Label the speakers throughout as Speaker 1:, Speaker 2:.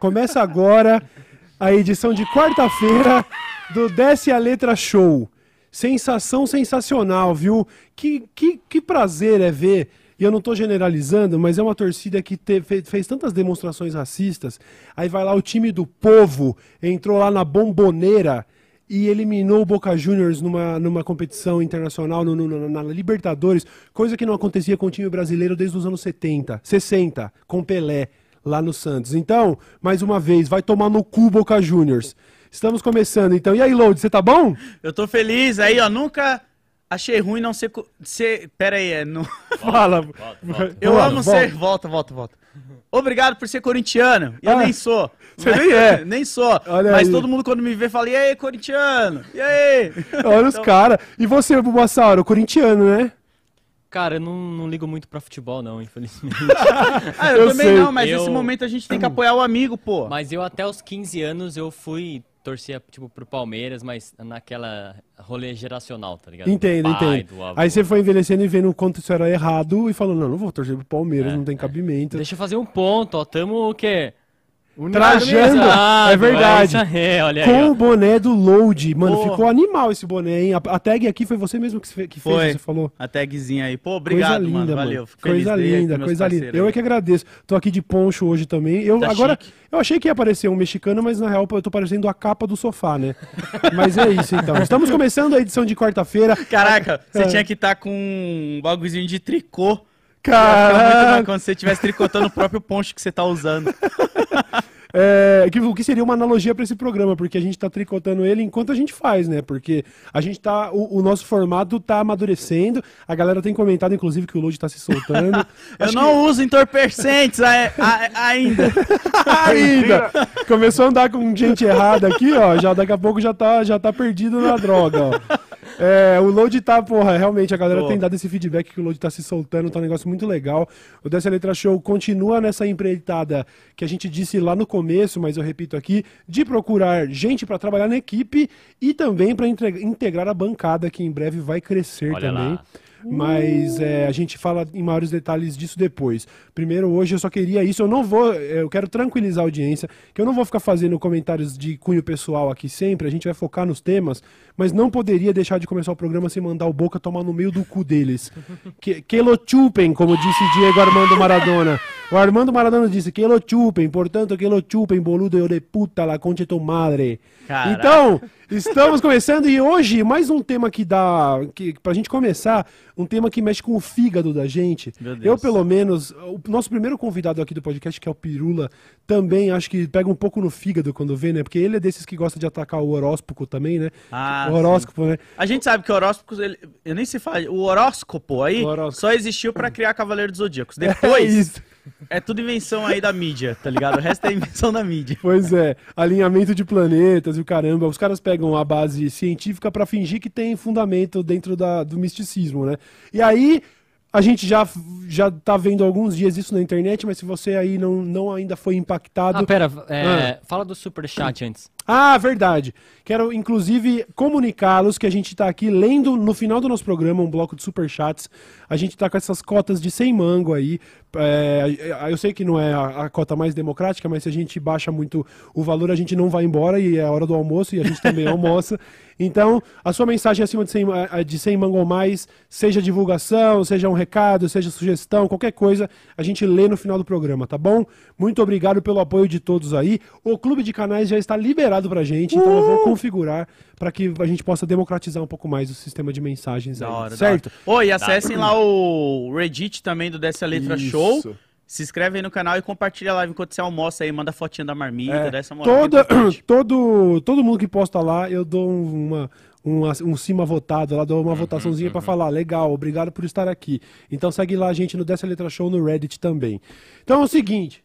Speaker 1: Começa agora a edição de quarta-feira do Desce a Letra Show. Sensação sensacional, viu? Que, que, que prazer é ver, e eu não estou generalizando, mas é uma torcida que te, fez, fez tantas demonstrações racistas. Aí vai lá o time do povo, entrou lá na bomboneira e eliminou o Boca Juniors numa, numa competição internacional, no, no, na Libertadores, coisa que não acontecia com o time brasileiro desde os anos 70, 60, com Pelé lá no Santos. Então, mais uma vez, vai tomar no cu Boca Juniors. Estamos começando, então. E aí, Load, você tá bom?
Speaker 2: Eu tô feliz aí, ó. Nunca achei ruim não ser. ser... Pera aí, é. Não...
Speaker 1: Fala.
Speaker 2: Volta, volta. Eu volta, amo ser. Volta, volta, volta. Obrigado por ser corintiano. Eu ah, nem sou.
Speaker 1: Você nem é.
Speaker 2: nem sou. Olha mas aí. todo mundo quando me vê fala: E aí, corintiano? E aí?
Speaker 1: Olha então... os caras. E você, Bumassauro, corintiano, né?
Speaker 3: Cara, eu não, não ligo muito pra futebol, não, infelizmente.
Speaker 2: ah, eu, eu também sei. não, mas eu... nesse momento a gente tem que apoiar o amigo, pô.
Speaker 3: Mas eu até os 15 anos eu fui torcia tipo pro Palmeiras, mas naquela rolê geracional, tá ligado?
Speaker 1: Entendo, entendo. Aí você foi envelhecendo e vendo o quanto isso era errado e falou: "Não, não vou torcer pro Palmeiras, é, não tem cabimento".
Speaker 3: Deixa eu fazer um ponto, ó, tamo o quê?
Speaker 1: Trajando, é verdade.
Speaker 3: É, olha
Speaker 1: aí, Com o boné do Load. Mano, Pô. ficou animal esse boné, hein? A, a, tag aqui foi você mesmo que, fez, que
Speaker 2: foi.
Speaker 1: fez, você falou.
Speaker 2: A tagzinha aí. Pô, obrigado, coisa linda, mano. Valeu.
Speaker 1: coisa linda, coisa linda. Eu é que agradeço. Tô aqui de poncho hoje também. Eu tá agora chique. eu achei que ia aparecer um mexicano, mas na real eu tô parecendo a capa do sofá, né? mas é isso então. Estamos começando a edição de quarta-feira.
Speaker 2: Caraca, você é. tinha que estar tá com um bagulhozinho de tricô.
Speaker 1: Cara,
Speaker 2: quando você estivesse tricotando o próprio poncho que você tá usando.
Speaker 1: É, que, o que seria uma analogia para esse programa, porque a gente está tricotando ele enquanto a gente faz, né? Porque a gente tá. O, o nosso formato tá amadurecendo. A galera tem comentado, inclusive, que o load está se soltando.
Speaker 2: Eu Acho não que... uso entorpecentes a, a, ainda.
Speaker 1: ainda! Começou a andar com gente errada aqui, ó. Já daqui a pouco já tá, já tá perdido na droga, ó. É, o load tá, porra, realmente, a galera Pô. tem dado esse feedback que o load tá se soltando, tá um negócio muito legal. O Dessa Letra Show continua nessa empreitada que a gente disse lá no começo, mas eu repito aqui, de procurar gente para trabalhar na equipe e também para integrar a bancada, que em breve vai crescer Olha também. Lá. Mas é, a gente fala em maiores detalhes disso depois. Primeiro, hoje eu só queria isso. Eu não vou. Eu quero tranquilizar a audiência, que eu não vou ficar fazendo comentários de cunho pessoal aqui sempre. A gente vai focar nos temas, mas não poderia deixar de começar o programa sem mandar o Boca tomar no meio do cu deles. que, que lo chupem, como disse Diego Armando Maradona. O Armando Maradona disse que lo chupem, portanto, que lo chupem, boludo de puta, la concha tu madre. Caraca. Então, estamos começando e hoje mais um tema que dá. Que, pra gente começar, um tema que mexe com o fígado da gente. Eu, pelo menos, o nosso primeiro convidado aqui do podcast, que é o Pirula, também acho que pega um pouco no fígado quando vê, né? Porque ele é desses que gosta de atacar o horóscopo também, né?
Speaker 2: Ah,
Speaker 1: o horóscopo,
Speaker 2: sim.
Speaker 1: né?
Speaker 2: A gente sabe que o horóscopo, ele, eu nem se fala, o horóscopo aí o horóscopo. só existiu para criar Cavaleiro dos Zodíacos. Depois. É é tudo invenção aí da mídia, tá ligado? O resto é invenção da mídia.
Speaker 1: Pois é, alinhamento de planetas e o caramba. Os caras pegam a base científica para fingir que tem fundamento dentro da, do misticismo, né? E aí a gente já, já tá vendo alguns dias isso na internet, mas se você aí não, não ainda foi impactado.
Speaker 3: Ah, pera, é, ah. fala do superchat antes.
Speaker 1: Ah, verdade. Quero, inclusive, comunicá-los que a gente está aqui lendo no final do nosso programa um bloco de superchats. A gente está com essas cotas de 100 mango aí. É, eu sei que não é a, a, cota mais democrática, mas se a gente baixa muito o valor, a gente não vai embora e é a hora do almoço e a gente também almoça. Então, a sua mensagem acima de 100, de 100 mango ou mais, seja divulgação, seja um recado, seja sugestão, qualquer coisa, a gente lê no final do programa, tá bom? Muito obrigado pelo apoio de todos aí. O Clube de Canais já está liberado pra gente, então eu vou uh! configurar para que a gente possa democratizar um pouco mais o sistema de mensagens da aí, hora, certo?
Speaker 2: Oi, acessem lá o Reddit também do Dessa Letra Isso. Show. Se inscreve aí no canal e compartilha a live enquanto você almoça aí, manda fotinha da marmita, é, dessa
Speaker 1: moral. Toda, todo, todo mundo que posta lá, eu dou uma, um, um cima votado, lá dou uma uhum, votaçãozinha uhum. para falar, legal, obrigado por estar aqui. Então segue lá a gente no Dessa Letra Show no Reddit também. Então é o seguinte,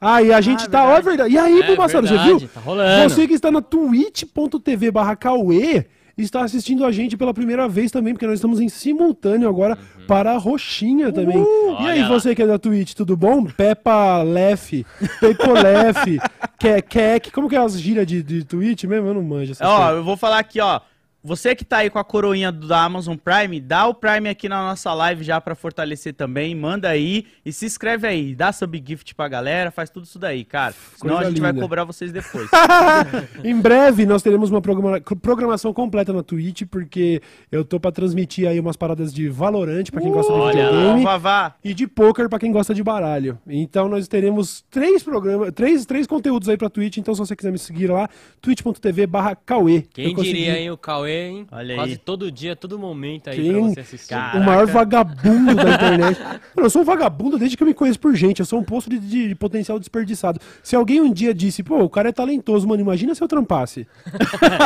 Speaker 1: ah, e a gente ah, tá. Ó, é verdade. E aí, é, você viu?
Speaker 3: Tá rolando.
Speaker 1: Você que está na twitch.tv barra Cauê está assistindo a gente pela primeira vez também, porque nós estamos em simultâneo agora uhum. para a Roxinha também. Uh, e aí, você que é da Twitch, tudo bom? Peppa Lef, Pepolef, Kek, como que é as gírias de, de Twitch mesmo? Eu não manjo
Speaker 2: Ó, eu vou falar aqui, ó. Você que tá aí com a coroinha da Amazon Prime, dá o Prime aqui na nossa live já para fortalecer também, manda aí e se inscreve aí, dá sub gift pra galera, faz tudo isso daí, cara. Senão Coisa a gente linda. vai cobrar vocês depois.
Speaker 1: em breve nós teremos uma programa programação completa na Twitch, porque eu tô para transmitir aí umas paradas de Valorant para quem uh, gosta de videogame
Speaker 2: vá,
Speaker 1: e de poker para quem gosta de baralho. Então nós teremos três programas, três, três conteúdos aí pra Twitch, então se você quiser me seguir lá, twitch.tv/cauê.
Speaker 3: Quem diria aí o Cauê hein? Olha Quase aí. todo dia, todo momento aí Quem? pra você assistir.
Speaker 1: Caraca. O maior vagabundo da internet. Mano, eu sou um vagabundo desde que eu me conheço por gente. Eu sou um poço de, de, de, potencial desperdiçado. Se alguém um dia disse, pô, o cara é talentoso, mano, imagina se eu trampasse.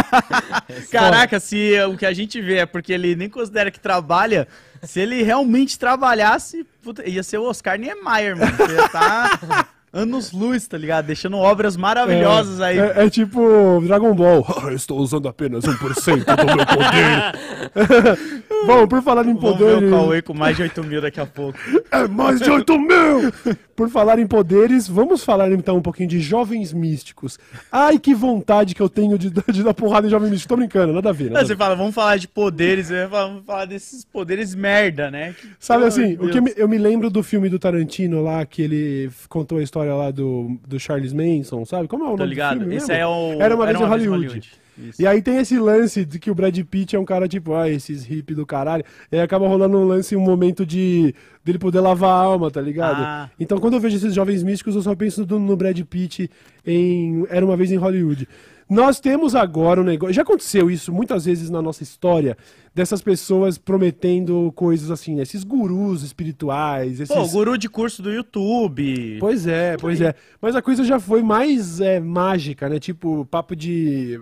Speaker 2: Caraca, se o que a gente vê é porque ele nem considera que trabalha, se ele realmente trabalhasse, puta, ia ser o Oscar Niemeyer, mano. Você ia tá anos luz, tá ligado? Deixando obras maravilhosas
Speaker 1: é,
Speaker 2: aí.
Speaker 1: É, é, tipo Dragon Ball. estou usando apenas 1% do meu poder. Bom, por falar em poder. Vamos
Speaker 2: ver o Cauê com mais de 8 mil daqui a pouco.
Speaker 1: É mais de 8 mil! Por falar em poderes, vamos falar então um pouquinho de jovens místicos. Ai, que vontade que eu tenho de, de dar porrada em jovem místico. Tô brincando, nada a ver. Nada
Speaker 2: Não, você fala, vamos falar de poderes, vamos falar desses poderes merda, né? Que,
Speaker 1: Sabe assim, o que eu me, eu me, lembro do filme do Tarantino lá, que ele contou a história lá do, do Charles Manson, sabe? Como é o nome
Speaker 2: Tô ligado.
Speaker 1: do filme?
Speaker 2: Esse é o...
Speaker 1: Era uma vez em Hollywood. E aí tem esse lance de que o Brad Pitt é um cara tipo, ah, esses hip do caralho. E aí acaba rolando um lance, um momento de dele poder lavar a alma, tá ligado? Ah. Então quando eu vejo esses jovens místicos, eu só penso no Brad Pitt em Era uma vez em Hollywood. Nós temos agora um negócio. Já aconteceu isso muitas vezes na nossa história, dessas pessoas prometendo coisas assim, né? esses gurus espirituais. Esses...
Speaker 2: Pô, guru de curso do YouTube.
Speaker 1: Pois é, pois é. Mas a coisa já foi mais é, mágica, né? Tipo, papo de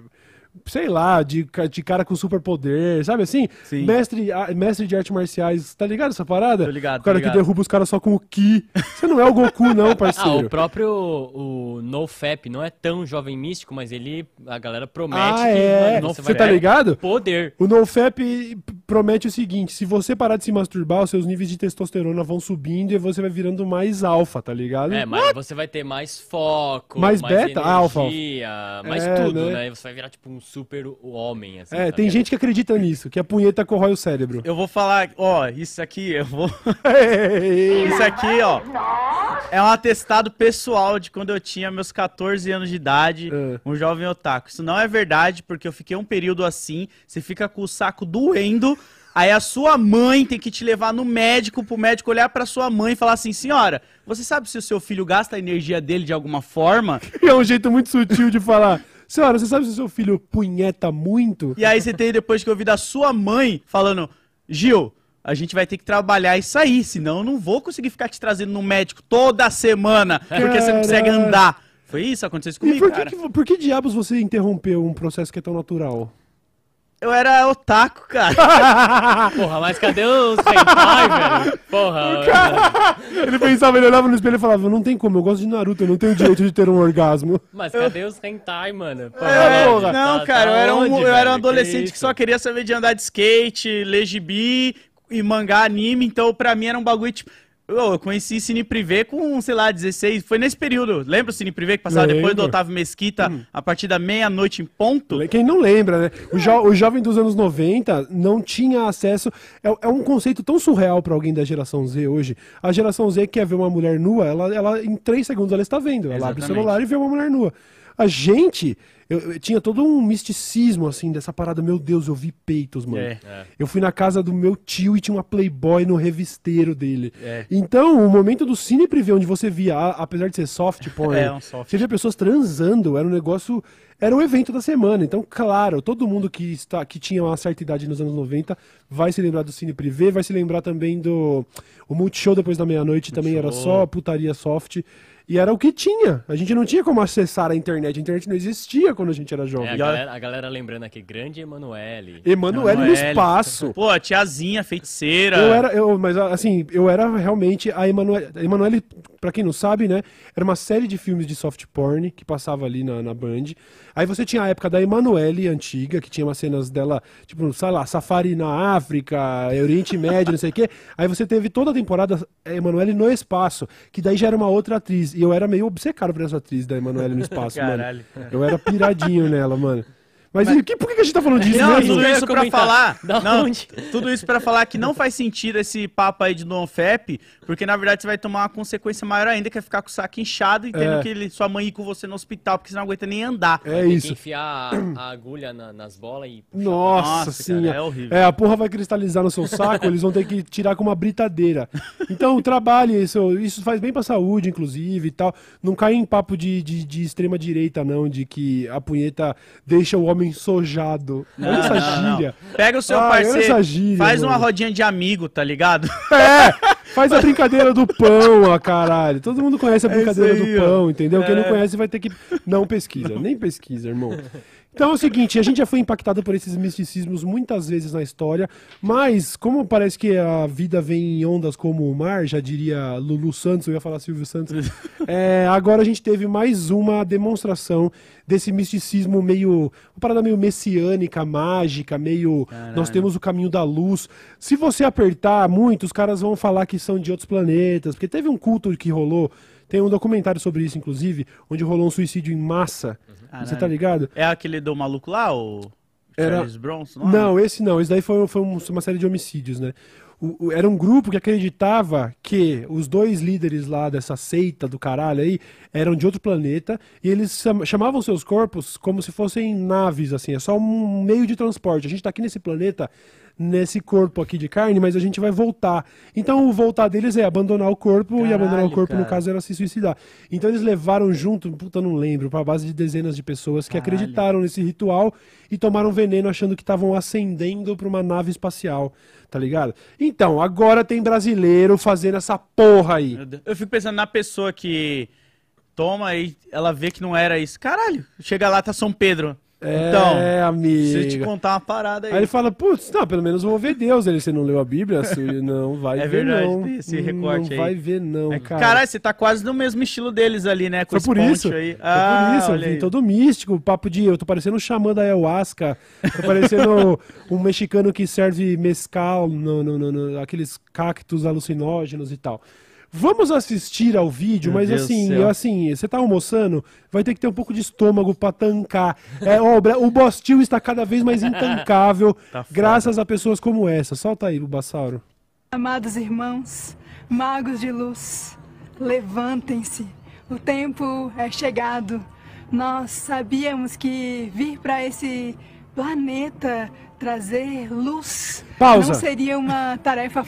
Speaker 1: sei lá, de, de cara com superpoder, sabe assim?
Speaker 2: Sim.
Speaker 1: Mestre, mestre de artes marciais, tá ligado essa parada?
Speaker 2: Tô ligado,
Speaker 1: O cara
Speaker 2: ligado.
Speaker 1: que derruba os caras só com o Ki. Você não é o Goku, não, parceiro.
Speaker 3: Ah, o próprio o NoFap não é tão jovem místico, mas ele, a galera promete
Speaker 1: ah, que é. você, você tá ligado?
Speaker 3: Poder.
Speaker 1: O NoFap promete o seguinte, se você parar de se masturbar, os seus níveis de testosterona vão subindo e você vai virando mais alfa, tá ligado?
Speaker 3: É, mas What? você vai ter mais foco,
Speaker 1: mais, mais beta,
Speaker 3: energia,
Speaker 1: alfa.
Speaker 3: mais é, tudo, né? né? Você vai virar tipo um super homem, assim.
Speaker 1: É, tá tem gente que acredita nisso, que a punheta corrói o cérebro.
Speaker 2: Eu vou falar, ó, isso aqui, eu vou. isso aqui, ó. É um atestado pessoal de quando eu tinha meus 14 anos de idade, é. um jovem otaku. Isso não é verdade, porque eu fiquei um período assim, você fica com o saco doendo. Aí a sua mãe tem que te levar no médico, pro médico olhar para sua mãe e falar assim: senhora, você sabe se o seu filho gasta a energia dele de alguma forma?
Speaker 1: É um jeito muito sutil de falar. Senhora, você sabe se o seu filho punheta muito?
Speaker 2: E aí você tem depois que ouvir da sua mãe falando, Gil, a gente vai ter que trabalhar isso aí, senão eu não vou conseguir ficar te trazendo no médico toda semana, porque você não consegue andar. Foi isso? Aconteceu isso comigo, e
Speaker 1: por que, que, por que diabos você interrompeu um processo que é tão natural?
Speaker 2: Eu era otaku, cara.
Speaker 3: Porra, mas cadê os hentai, velho? Porra.
Speaker 1: Cara, ele pensava, ele olhava no espelho e falava, não tem como, eu gosto de Naruto, eu não tenho direito de ter um orgasmo.
Speaker 3: Mas cadê os hentai, mano?
Speaker 2: Porra, é, porra. Não, tá, cara, tá eu, era um, onde, eu era um adolescente que, que, só queria saber de andar de skate, ler gibi e mangá anime, então pra mim era um bagulho tipo... Eu, conheci Cine Privé com, sei lá, 16. Foi nesse período. Lembra o Cine Privé que passava Lembro. depois do Otávio Mesquita hum. a partir da meia-noite em ponto?
Speaker 1: Quem não lembra, né? O, jo o jovem dos anos 90 não tinha acesso. É, é um conceito tão surreal para alguém da geração Z hoje. A geração Z quer ver uma mulher nua, ela, ela em três segundos ela está vendo. Ela Exatamente. abre o celular e vê uma mulher nua. A gente eu, eu, tinha todo um misticismo, assim, dessa parada. Meu Deus, eu vi peitos, mano. É, é. Eu fui na casa do meu tio e tinha uma Playboy no revisteiro dele. É. Então, o momento do cine privê, onde você via, apesar de ser soft porn,
Speaker 2: é, um soft.
Speaker 1: você via pessoas transando, era um negócio. Era o evento da semana. Então, claro, todo mundo que, está, que tinha uma certa idade nos anos 90 vai se lembrar do cine privê, vai se lembrar também do. O Multishow depois da meia-noite também era só putaria soft. E era o que tinha. A gente não tinha como acessar a internet. A internet não existia quando a gente era jovem. É,
Speaker 3: a, galera, a, galera, lembrando aqui, grande Emanuele.
Speaker 1: Emanuele no espaço.
Speaker 2: Pô, a tiazinha, feiticeira.
Speaker 1: Eu era, eu, mas assim, eu era realmente a Emanuele. Emanuele, pra quem não sabe, né? Era uma série de filmes de soft porn que passava ali na, na Band. Aí você tinha a época da Emanuele antiga, que tinha umas cenas dela, tipo, sei lá, safari na África, Oriente Médio, não sei o quê. Aí você teve toda a temporada Emanuele no espaço, que daí já era uma outra atriz. E eu era meio obcecado por essa atriz da Emanuele no espaço, mano. Eu era piradinho nela, mano. Mas, mas... Que, por que a gente tá falando disso
Speaker 2: não, mesmo? Tudo isso pra falar. Não, tudo isso pra falar que não faz sentido esse papo aí de NoFap, porque na verdade você vai tomar uma consequência maior ainda, que é ficar com o saco inchado e tendo é. que ele, sua mãe ir com você no hospital, porque você não aguenta nem andar.
Speaker 1: É isso. Que
Speaker 3: enfiar a, a agulha na, nas bolas e.
Speaker 1: Nossa, Nossa sim. Cara, é horrível. É, a porra vai cristalizar no seu saco, eles vão ter que tirar com uma britadeira. Então, trabalhe isso. Isso faz bem pra saúde, inclusive e tal. Não cai em papo de, de, de extrema direita, não, de que a punheta deixa o homem sojado. Olha essa não, gíria.
Speaker 2: Não. Pega o seu ah, parceiro, gíria, faz mano. uma rodinha de amigo, tá ligado?
Speaker 1: É, faz a brincadeira do pão, ó, caralho. Todo mundo conhece a é brincadeira é aí, do pão, entendeu? É. Quem não é. conhece vai ter que... Não pesquisa, nem pesquisa, irmão. Então é o seguinte, a gente já foi impactado por esses misticismos muitas vezes na história, mas como parece que a vida vem em ondas como o mar, já diria Lulu Santos, eu ia falar Silvio Santos, é, agora a gente teve mais uma demonstração desse misticismo meio, uma parada meio messiânica, mágica, meio, Caralho. nós temos o caminho da luz. Se você apertar muito, os caras vão falar que são de outros planetas, porque teve um culto que rolou tem um documentário sobre isso, inclusive, onde rolou um suicídio em massa. Uhum. Você tá ligado?
Speaker 2: É aquele do maluco lá, o
Speaker 1: Era... Charles Bronson? Não, não, esse não. Esse daí foi, foi uma série de homicídios, né? O, o, era um grupo que acreditava que os dois líderes lá dessa seita do caralho aí eram de outro planeta e eles chamavam seus corpos como se fossem naves, assim, é só um meio de transporte. A gente tá aqui nesse planeta nesse corpo aqui de carne, mas a gente vai voltar. Então o voltar deles é abandonar o corpo Caralho, e abandonar o corpo, cara. no caso, era se suicidar. Então eles levaram junto, puta, não lembro, pra base de dezenas de pessoas que Caralho. acreditaram nesse ritual e tomaram veneno achando que estavam ascendendo pra uma nave espacial. Tá ligado? Então, agora tem brasileiro fazendo essa porra aí.
Speaker 2: Eu fico pensando na pessoa que toma e ela vê que não era isso. Caralho, chega lá, tá São Pedro.
Speaker 1: Então, é, amigo. Se
Speaker 2: eu te contar uma parada aí.
Speaker 1: Aí ele fala, putz, não, pelo menos vou ver Deus. Ele, você não leu a Bíblia? não vai é ver, verdade, não.
Speaker 2: esse recorte
Speaker 1: não
Speaker 2: aí.
Speaker 1: vai ver, não, é, cara.
Speaker 2: Caralho, você tá quase no mesmo estilo deles ali, né?
Speaker 1: Com Foi por isso. Aí. Ah, Foi por isso, eu vim todo místico, papo de... Eu tô parecendo um xamã da ayahuasca. Tô parecendo um mexicano que serve mescal no, no, no, no aqueles cactos alucinógenos e tal. Vamos assistir ao vídeo, Meu mas Deus assim, assim, você tá almoçando, vai ter que ter um pouco de estômago para tancar. É, ó, o Bostil está cada vez mais intancável, tá graças a pessoas como essa. Solta aí, Bulbasauro.
Speaker 4: Amados irmãos, magos de luz, levantem-se. O tempo é chegado. Nós sabíamos que vir para esse planeta trazer luz
Speaker 1: Pausa.
Speaker 4: não seria uma tarefa.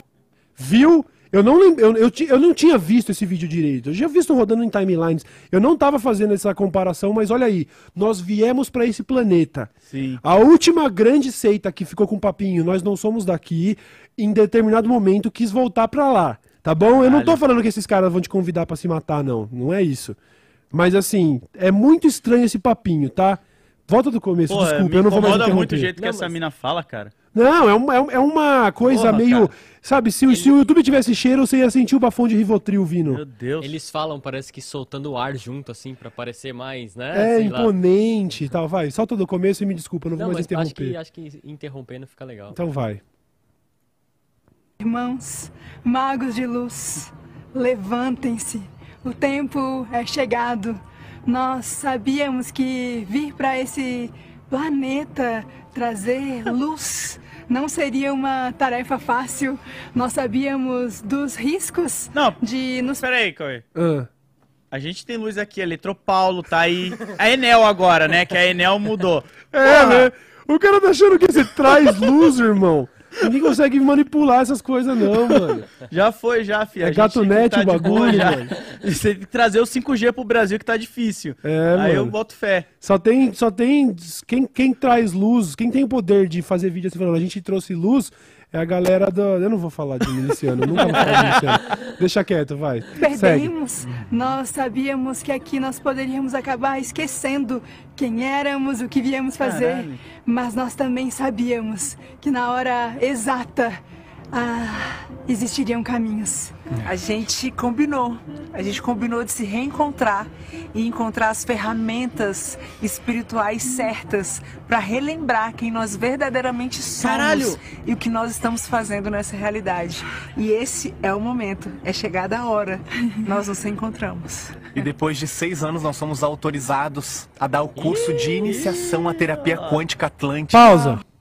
Speaker 1: Viu? Eu não, eu, eu, eu, não tinha visto esse vídeo direito. Eu já visto rodando em timelines. Eu não estava fazendo essa comparação, mas olha aí. Nós viemos para esse planeta.
Speaker 2: Sim.
Speaker 1: A última grande seita que ficou com o papinho, nós não somos daqui, em determinado momento quis voltar para lá. Tá bom? Caralho. Eu não tô falando que esses caras vão te convidar para se matar, não. Não é isso. Mas assim, é muito estranho esse papinho, tá? Volta do começo, Pô, desculpa, eu não vou mais interromper.
Speaker 2: muito o jeito que não, essa mas... mina fala, cara.
Speaker 1: Não, é uma, é uma coisa Porra, meio. Cara. Sabe, se, Ele... se o YouTube tivesse cheiro, você ia sentir o bafão de Rivotril vindo.
Speaker 3: Meu Deus. Eles falam, parece que soltando o ar junto, assim, pra parecer mais, né?
Speaker 1: É, Sei imponente e tal. Vai, solta do começo e me desculpa, eu não, não vou mais interromper.
Speaker 3: Acho que, acho que interrompendo fica legal.
Speaker 1: Então vai.
Speaker 4: Irmãos, magos de luz, levantem-se. O tempo é chegado. Nós sabíamos que vir para esse planeta trazer luz não seria uma tarefa fácil. Nós sabíamos dos riscos
Speaker 2: não,
Speaker 4: de
Speaker 2: nos. Peraí, Coy. Uh. A gente tem luz aqui, a Eletropaulo tá aí. A Enel agora, né? Que a Enel mudou.
Speaker 1: É, Porra. né? O cara tá achando que você traz luz, irmão. Ninguém consegue manipular essas coisas, não, mano.
Speaker 2: Já foi, já, filho.
Speaker 1: É gato net tá o bagulho, mano.
Speaker 2: Você tem que trazer o 5G pro Brasil que tá difícil.
Speaker 1: É,
Speaker 2: Aí
Speaker 1: mano.
Speaker 2: eu boto fé.
Speaker 1: Só tem, só tem quem, quem traz luz, quem tem o poder de fazer vídeo assim falando, a gente trouxe luz, é a galera do. Eu não vou falar de miliciano, nunca vou falar de miliciano. Deixa quieto, vai.
Speaker 4: Perdemos. Segue. Nós sabíamos que aqui nós poderíamos acabar esquecendo quem éramos, o que viemos fazer. Caralho. Mas nós também sabíamos que na hora exata ah, existiriam caminhos.
Speaker 5: A gente combinou. A gente combinou de se reencontrar e encontrar as ferramentas espirituais certas para relembrar quem nós verdadeiramente somos
Speaker 2: Caralho!
Speaker 5: e o que nós estamos fazendo nessa realidade. E esse é o momento. É chegada a hora. Nós nos encontramos.
Speaker 6: E depois de seis anos, nós somos autorizados a dar o curso de iniciação à terapia quântica atlântica.
Speaker 1: Pausa.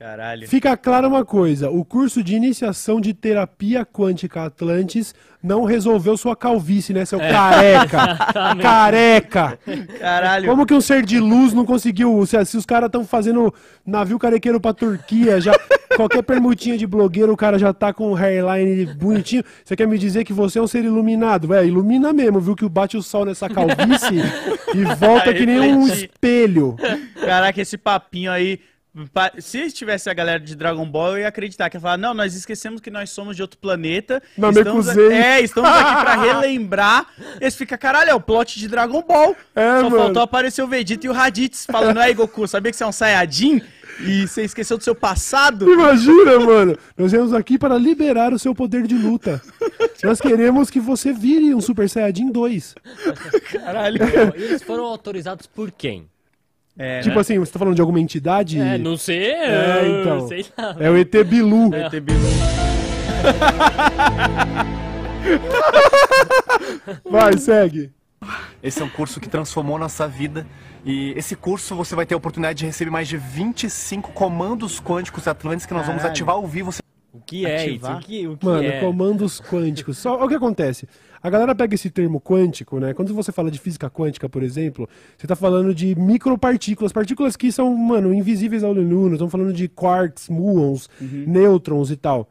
Speaker 2: Caralho.
Speaker 1: Fica clara uma coisa: o curso de iniciação de terapia quântica Atlantis não resolveu sua calvície, né, seu careca? careca!
Speaker 2: Caralho.
Speaker 1: Como que um ser de luz não conseguiu? Se, se os caras estão fazendo navio carequeiro pra Turquia, já qualquer permutinha de blogueiro, o cara já tá com o hairline bonitinho. Você quer me dizer que você é um ser iluminado? É, ilumina mesmo, viu? Que bate o sol nessa calvície e volta que nem um espelho.
Speaker 2: Caraca, esse papinho aí. Se tivesse a galera de Dragon Ball, eu ia acreditar. Que ia falar, não, nós esquecemos que nós somos de outro planeta.
Speaker 1: Não,
Speaker 2: estamos,
Speaker 1: Mekuzei.
Speaker 2: é, estamos aqui pra relembrar. Esse fica, caralho, é o plot de Dragon Ball.
Speaker 1: É,
Speaker 2: Só
Speaker 1: mano.
Speaker 2: faltou aparecer o Vegeta e o Raditz falando, aí, Goku, sabia que você é um Saiyajin? E você esqueceu do seu passado?
Speaker 1: Imagina, mano. Nós viemos aqui para liberar o seu poder de luta. Nós queremos que você vire um Super Saiyajin 2.
Speaker 2: Caralho.
Speaker 3: E eles foram autorizados por quem?
Speaker 2: É,
Speaker 1: Tipo
Speaker 2: né?
Speaker 1: assim, você tá falando de alguma entidade?
Speaker 3: É, não sei.
Speaker 1: É, então.
Speaker 3: Sei lá.
Speaker 1: É o ET Bilu.
Speaker 2: Vai ter Bilu.
Speaker 1: Vai, segue.
Speaker 6: Esse é um curso que transformou nossa vida. E esse curso você vai ter a oportunidade de receber mais de 25 comandos quânticos atlantes que nós vamos
Speaker 2: Caralho.
Speaker 6: ativar ao vivo. Você
Speaker 3: que é isso?
Speaker 2: Ativar?
Speaker 3: O que, o que
Speaker 1: Mano,
Speaker 3: é?
Speaker 1: comandos quânticos. Só olha o que acontece. A galera pega esse termo quântico, né? Quando você fala de física quântica, por exemplo, você tá falando de micropartículas, partículas que são, mano, invisíveis ao olho nu. Estamos falando de quarks, muons, nêutrons e tal.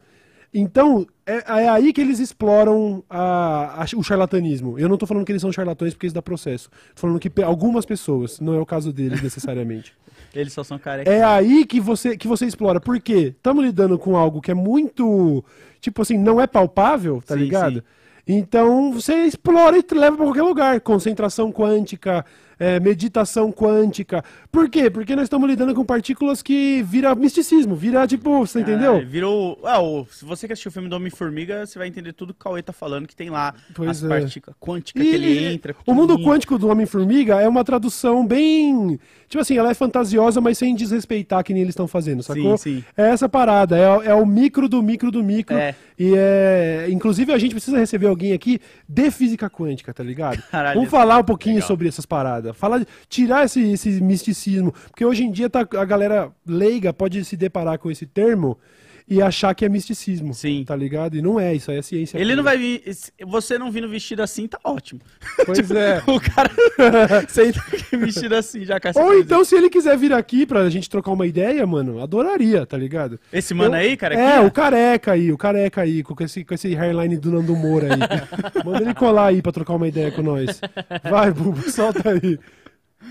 Speaker 1: Então, é, é aí que eles exploram a- a- o charlatanismo. Eu não tô falando que eles são charlatões porque isso dá processo. Tô falando que algumas pessoas, não é o caso deles necessariamente.
Speaker 2: Eles só são carecas.
Speaker 1: É aí que você, que você explora. Por quê? Estamos lidando com algo que é muito. Tipo assim, não é palpável, tá
Speaker 2: Sim,
Speaker 1: ligado?
Speaker 2: sim.
Speaker 1: Então você explora e te leva pra qualquer lugar. Concentração quântica, é, meditação quântica. Por quê? Porque nós estamos lidando com partículas que vira misticismo, vira tipo, você entendeu?
Speaker 2: Ah, virou. O- se você que assistiu o filme do Homem-Formiga, você vai entender tudo que o Cauê tá falando, que tem lá
Speaker 1: Pois
Speaker 2: as
Speaker 1: é.
Speaker 2: partículas quânticas que ele entra.
Speaker 1: o mundo quântico do Homem-Formiga é uma tradução bem. Tipo assim, ela é fantasiosa, mas sem desrespeitar que nem eles estão fazendo, sacou?
Speaker 2: sim.
Speaker 1: É essa parada, é, o- é o micro do micro do micro.
Speaker 2: É.
Speaker 1: E é. Inclusive, a gente precisa receber alguém aqui de física quântica, tá ligado?
Speaker 2: Caralho.
Speaker 1: Vamos falar um pouquinho sobre essas paradas. Falar, tirar esse, esse misticismo. Porque hoje em dia tá, a galera leiga pode se deparar com esse termo e achar que é misticismo.
Speaker 2: Sim.
Speaker 1: Tá ligado? E não é, isso aí é ciência.
Speaker 2: Ele
Speaker 1: pura.
Speaker 2: não vai vir. Você não vindo vestido assim, tá ótimo.
Speaker 1: Pois é.
Speaker 2: O cara. Você vestido assim já essa
Speaker 1: Ou então, se ele quiser vir aqui pra gente trocar uma ideia, mano, adoraria, tá ligado?
Speaker 2: Esse mano
Speaker 1: Eu-
Speaker 2: aí, cara.
Speaker 1: É,
Speaker 2: aqui,
Speaker 1: o careca aí, o careca aí, com esse, com esse hairline do Nando Moura aí. Manda ele colar aí pra trocar uma ideia com nós. Vai, Bubu, solta aí.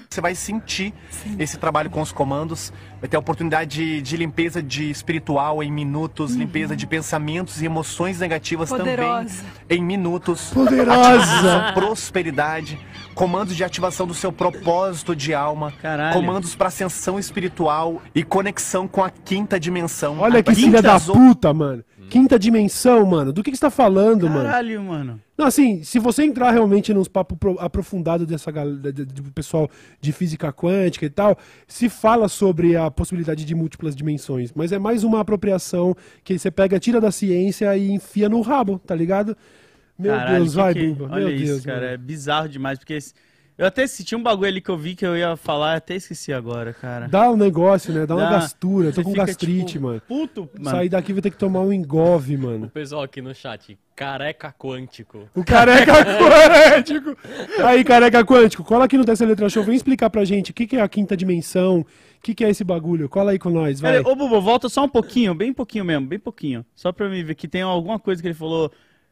Speaker 6: Você vai sentir esse trabalho com os comandos, vai ter a oportunidade de, de limpeza de espiritual em minutos, limpeza de pensamentos e emoções negativas
Speaker 4: Poderosa.
Speaker 6: também em minutos.
Speaker 1: Poderosa.
Speaker 6: Prosperidade, comandos de ativação do seu propósito de alma,
Speaker 2: Caralho.
Speaker 6: comandos para ascensão espiritual e conexão com a quinta dimensão.
Speaker 1: Olha que
Speaker 6: Vai ter
Speaker 1: filha da puta, mano. Quinta dimensão, mano. Do que, que você tá falando, mano?
Speaker 2: Caralho, mano.
Speaker 1: Não, assim, se você entrar realmente nos papos pro- aprofundados dessa galera, de- de- do pessoal de física quântica e tal, se fala sobre a possibilidade de múltiplas dimensões, mas é mais uma apropriação que você pega, tira da ciência e enfia no rabo, tá ligado? Meu
Speaker 2: Caralho,
Speaker 1: Deus,
Speaker 2: que
Speaker 1: vai,
Speaker 2: que-
Speaker 1: Buba.
Speaker 2: Olha
Speaker 1: Meu
Speaker 2: isso,
Speaker 1: Deus,
Speaker 2: cara.
Speaker 1: mano.
Speaker 2: É bizarro demais, porque esse- eu até senti um bagulho ali que eu vi que eu ia falar, até esqueci agora, cara.
Speaker 1: Dá um negócio, né? Dá uma
Speaker 2: Dá.
Speaker 1: gastura. Tô
Speaker 2: Você
Speaker 1: com
Speaker 2: fica,
Speaker 1: gastrite,
Speaker 2: tipo,
Speaker 1: mano.
Speaker 2: Puto, mano.
Speaker 1: Sair daqui vai ter que tomar um engove,
Speaker 3: O
Speaker 1: mano.
Speaker 3: pessoal aqui no chat, careca quântico.
Speaker 1: O careca quântico. Aí, careca quântico, cola aqui no Dessa Letra Show, vem explicar pra gente o que, que é a quinta dimensão, o que, que é esse bagulho. Cola aí com nós, vai.
Speaker 2: Ô, Bubu, volta só um pouquinho, bem pouquinho mesmo, bem pouquinho. Só pra mim ver que tem alguma coisa que ele falou.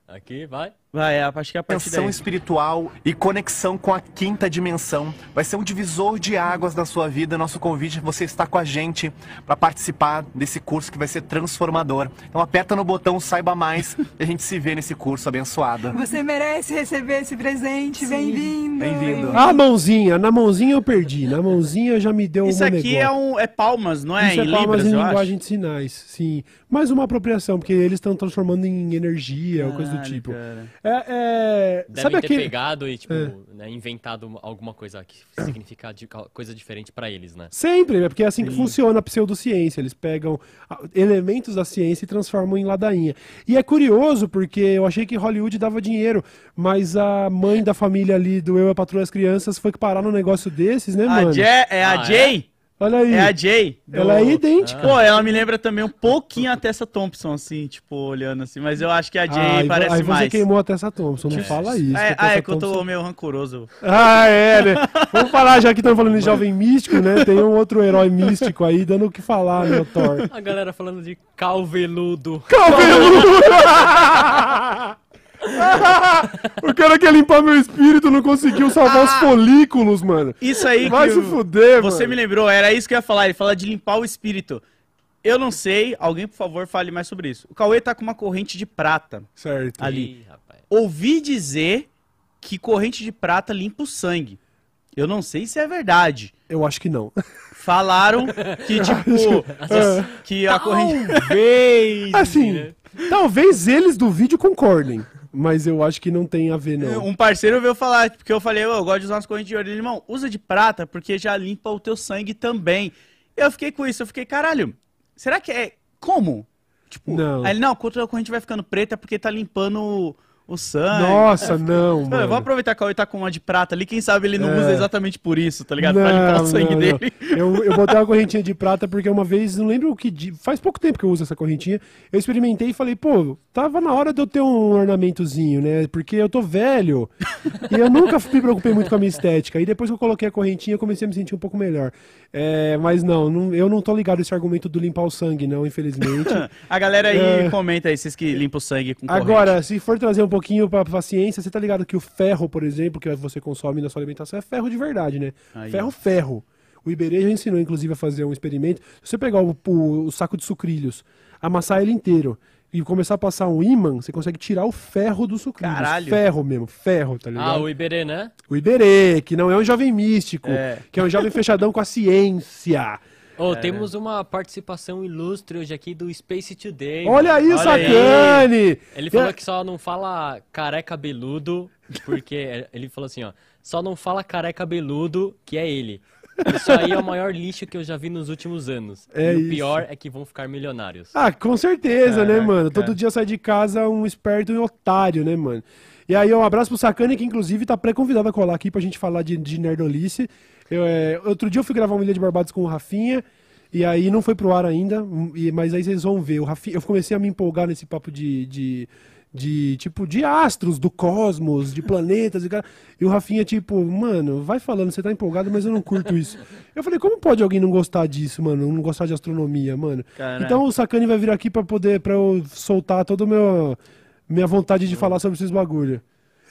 Speaker 3: Aqui, vai.
Speaker 2: Vai, acho que é a partir daí.
Speaker 6: espiritual e conexão com a quinta dimensão. Vai ser um divisor de águas na sua vida. Nosso convite é você estar com a gente para participar desse curso que vai ser transformador. Então aperta no botão saiba mais e a gente se vê nesse curso abençoado.
Speaker 4: Você merece receber esse presente. Bem-vindo.
Speaker 6: Bem-vindo.
Speaker 1: A mãozinha, na mãozinha eu perdi. Na mãozinha já me deu
Speaker 2: Isso
Speaker 1: um
Speaker 2: aqui é, um, é palmas, não é?
Speaker 1: Isso
Speaker 2: em
Speaker 1: é palmas
Speaker 2: Libras,
Speaker 1: em linguagem
Speaker 2: acho.
Speaker 1: de sinais, sim. Mais uma apropriação, porque eles estão transformando em energia ou coisa do tipo.
Speaker 2: cara.
Speaker 1: É, é...
Speaker 3: Devem
Speaker 1: Sabe
Speaker 3: ter
Speaker 1: aquele...
Speaker 3: pegado e, tipo,
Speaker 1: É.
Speaker 3: né, inventado alguma coisa que significa de- coisa diferente pra eles, né?
Speaker 1: Sempre, é porque é assim que funciona a pseudociência. Eles pegam elementos da ciência e transformam em ladainha. E é curioso, porque eu achei que Hollywood dava dinheiro, mas a mãe da família ali do Eu, a Patrulha as Crianças foi parar num negócio desses, né,
Speaker 2: A
Speaker 1: mano?
Speaker 2: Jay, é a
Speaker 3: Ah, é?
Speaker 2: Jay?
Speaker 1: Olha aí.
Speaker 2: É a Jay. do-
Speaker 1: Ela é idêntica.
Speaker 2: Pô, ela me lembra também um pouquinho a Tessa Thompson, assim, tipo, olhando assim. Mas eu acho que a Jay
Speaker 1: Ah, aí,
Speaker 2: parece
Speaker 1: aí você
Speaker 2: mais.
Speaker 1: queimou a Tessa Thompson, não fala isso.
Speaker 2: É, ah, é que eu tô
Speaker 1: Thompson-
Speaker 2: meio rancoroso.
Speaker 1: Ah, é, né? Vamos falar, já que estamos falando de jovem místico, né? Tem um outro herói místico aí dando o que falar, né, Thor.
Speaker 3: A galera falando de calveludo.
Speaker 1: Cabelo! o cara quer limpar meu espírito, não conseguiu salvar os folículos, mano.
Speaker 2: Isso aí
Speaker 1: Vai
Speaker 2: que
Speaker 1: se fuder,
Speaker 2: Você
Speaker 1: mano.
Speaker 2: me lembrou, era isso que eu ia falar. Ele fala de limpar o espírito. Eu não sei, alguém, por favor, fale mais sobre isso. O Cauê tá com uma corrente de prata
Speaker 1: Certo.
Speaker 2: ali.
Speaker 3: Ih, rapaz.
Speaker 2: Ouvi dizer que corrente de prata limpa o sangue. Eu não sei se é verdade.
Speaker 1: Eu acho que não.
Speaker 2: Falaram que, tipo, que a corrente.
Speaker 3: Talvez.
Speaker 1: Assim,
Speaker 3: né?
Speaker 1: talvez eles do vídeo concordem, mas eu acho que não tem a ver, não.
Speaker 2: Um parceiro veio falar, porque eu falei, "Ô, eu gosto de usar umas correntes de ouro. Ele, irmão, usa de prata porque já limpa o teu sangue também. Eu fiquei com isso, eu fiquei, caralho, será que é. Como? Tipo,
Speaker 1: Não.
Speaker 2: Aí ele, não, quando a corrente vai ficando preta é porque tá limpando o, sangue.
Speaker 1: Nossa, não,
Speaker 2: Eu, eu
Speaker 1: mano.
Speaker 2: vou aproveitar que o Cauê tá com uma de prata ali, quem sabe ele não
Speaker 1: É.
Speaker 2: usa exatamente por isso, tá ligado? pra limpar o sangue
Speaker 1: não,
Speaker 2: dele.
Speaker 1: não. Eu, eu botei uma correntinha de prata porque uma vez, não lembro o que. Faz pouco tempo que eu uso essa correntinha. Eu experimentei e falei, pô, tava na hora de eu ter um ornamentozinho, né? Porque eu tô velho. e eu nunca me preocupei muito com a minha estética. E depois que eu coloquei a correntinha, eu comecei a me sentir um pouco melhor. É, mas não, não- eu não tô ligado esse argumento do limpar o sangue, não, infelizmente.
Speaker 2: A galera aí
Speaker 1: É.
Speaker 2: comenta aí, vocês que limpam o sangue com corrente.
Speaker 1: Agora, se for trazer um pouquinho pra, pra ciência, você tá ligado que o ferro, por exemplo, que você consome na sua alimentação é ferro de verdade, né?
Speaker 2: Aí,
Speaker 1: ferro,
Speaker 2: ó.
Speaker 1: ferro. O Iberê já ensinou, inclusive, a fazer um experimento. Se você pegar o, o- o saco de sucrilhos, amassar ele inteiro e começar a passar um ímã, você consegue tirar o ferro do sucrilhos.
Speaker 2: Caralho.
Speaker 1: Ferro mesmo, ferro, tá ligado?
Speaker 3: Ah, o Iberê, né?
Speaker 1: O Iberê, que não é um jovem místico,
Speaker 2: É.
Speaker 1: que é um jovem fechadão com a ciência.
Speaker 3: Ô, temos uma participação ilustre hoje aqui do Space Today.
Speaker 1: Olha aí o
Speaker 2: Olha aí.
Speaker 1: sacane!
Speaker 3: Ele falou
Speaker 1: É-
Speaker 3: que só não fala careca beludo, porque ele falou assim, ó, só não fala careca beludo, que é ele. Isso aí é o maior lixo que eu já vi nos últimos anos.
Speaker 1: É
Speaker 3: e
Speaker 1: isso.
Speaker 3: o pior é que vão ficar milionários.
Speaker 1: Ah, com certeza, né,
Speaker 2: Caraca.
Speaker 1: mano? Todo dia sai de casa um esperto e um otário, né, mano? E aí, um abraço pro Sacane, que inclusive tá pré-convidado a colar aqui pra gente falar de, de nerdolice. Eu, é, outro dia eu fui gravar uma Ilha de Barbados com o Rafinha, e aí não foi pro ar ainda, e- mas aí vocês vão ver. O Rafinha, eu comecei a me empolgar nesse papo de, de, de, tipo, de astros, do cosmos, de planetas, e, cara, e o Rafinha, tipo, mano, vai falando, você tá empolgado, mas eu não curto isso. Eu falei, como pode alguém não gostar disso, mano? Não gostar de astronomia, mano?
Speaker 2: Caraca.
Speaker 1: Então o Sacani vai vir aqui pra poder, para eu soltar toda a meu, minha vontade de falar sobre esses bagulho.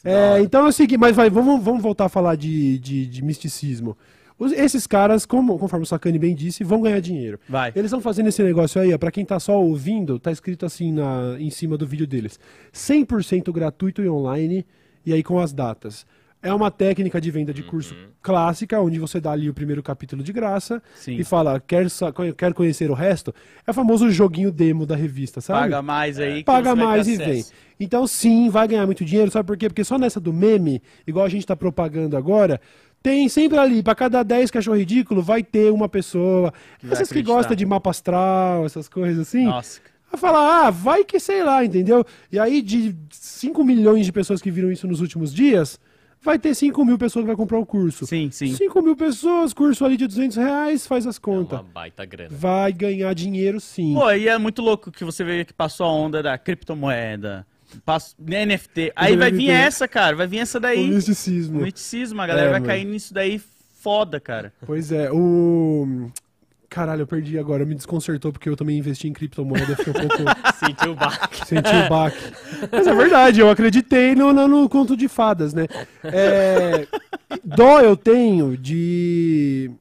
Speaker 1: É, então é o seguinte, mas vai, vamos, vamos voltar a falar de, de, de misticismo. Os- esses caras, como, conforme o Sacani bem disse, vão ganhar dinheiro.
Speaker 2: Vai.
Speaker 1: Eles estão fazendo esse negócio aí, ó, pra quem tá só ouvindo, tá escrito assim na, em cima do vídeo deles. 100% gratuito e online, e aí com as datas. É uma técnica de venda de curso clássica, onde você dá ali o primeiro capítulo de graça
Speaker 2: Sim.
Speaker 1: e fala, quer, quer conhecer o resto? É o famoso joguinho demo da revista, sabe?
Speaker 2: Paga mais aí. que
Speaker 1: Paga mais e vem. Então, sim, vai ganhar muito dinheiro, sabe por quê? Porque só nessa do meme, igual a gente tá propagando agora, tem sempre ali, pra cada 10 cachorro ridículo, vai ter uma pessoa.
Speaker 2: vai
Speaker 1: Essas que gostam de mapa astral, essas coisas assim.
Speaker 2: Nossa.
Speaker 1: Vai falar, ah, vai que sei lá, entendeu? E aí, de 5 milhões de pessoas que viram isso nos últimos dias, vai ter 5 mil pessoas que vai comprar o curso.
Speaker 2: Sim, sim.
Speaker 1: 5 mil pessoas, curso ali de 200 reais, faz as
Speaker 3: É
Speaker 1: contas.
Speaker 3: uma baita grana.
Speaker 1: Vai ganhar dinheiro sim.
Speaker 2: Pô, e é muito louco que você vê que passou a onda da criptomoeda, passo, NFT. Aí vai vir essa, cara. Vai vir essa
Speaker 1: o
Speaker 2: daí.
Speaker 1: misticismo.
Speaker 2: O misticismo, a galera
Speaker 1: É,
Speaker 2: vai
Speaker 1: mano.
Speaker 2: cair nisso daí foda, cara.
Speaker 1: Pois é, o. Caralho, eu perdi agora. Me desconcertou porque eu também investi em criptomoeda. Fiquei um pouco.
Speaker 3: Sentiu o baque.
Speaker 1: Senti o baque. Mas é verdade, eu acreditei no, no, no conto de fadas, né? É, dó eu tenho de.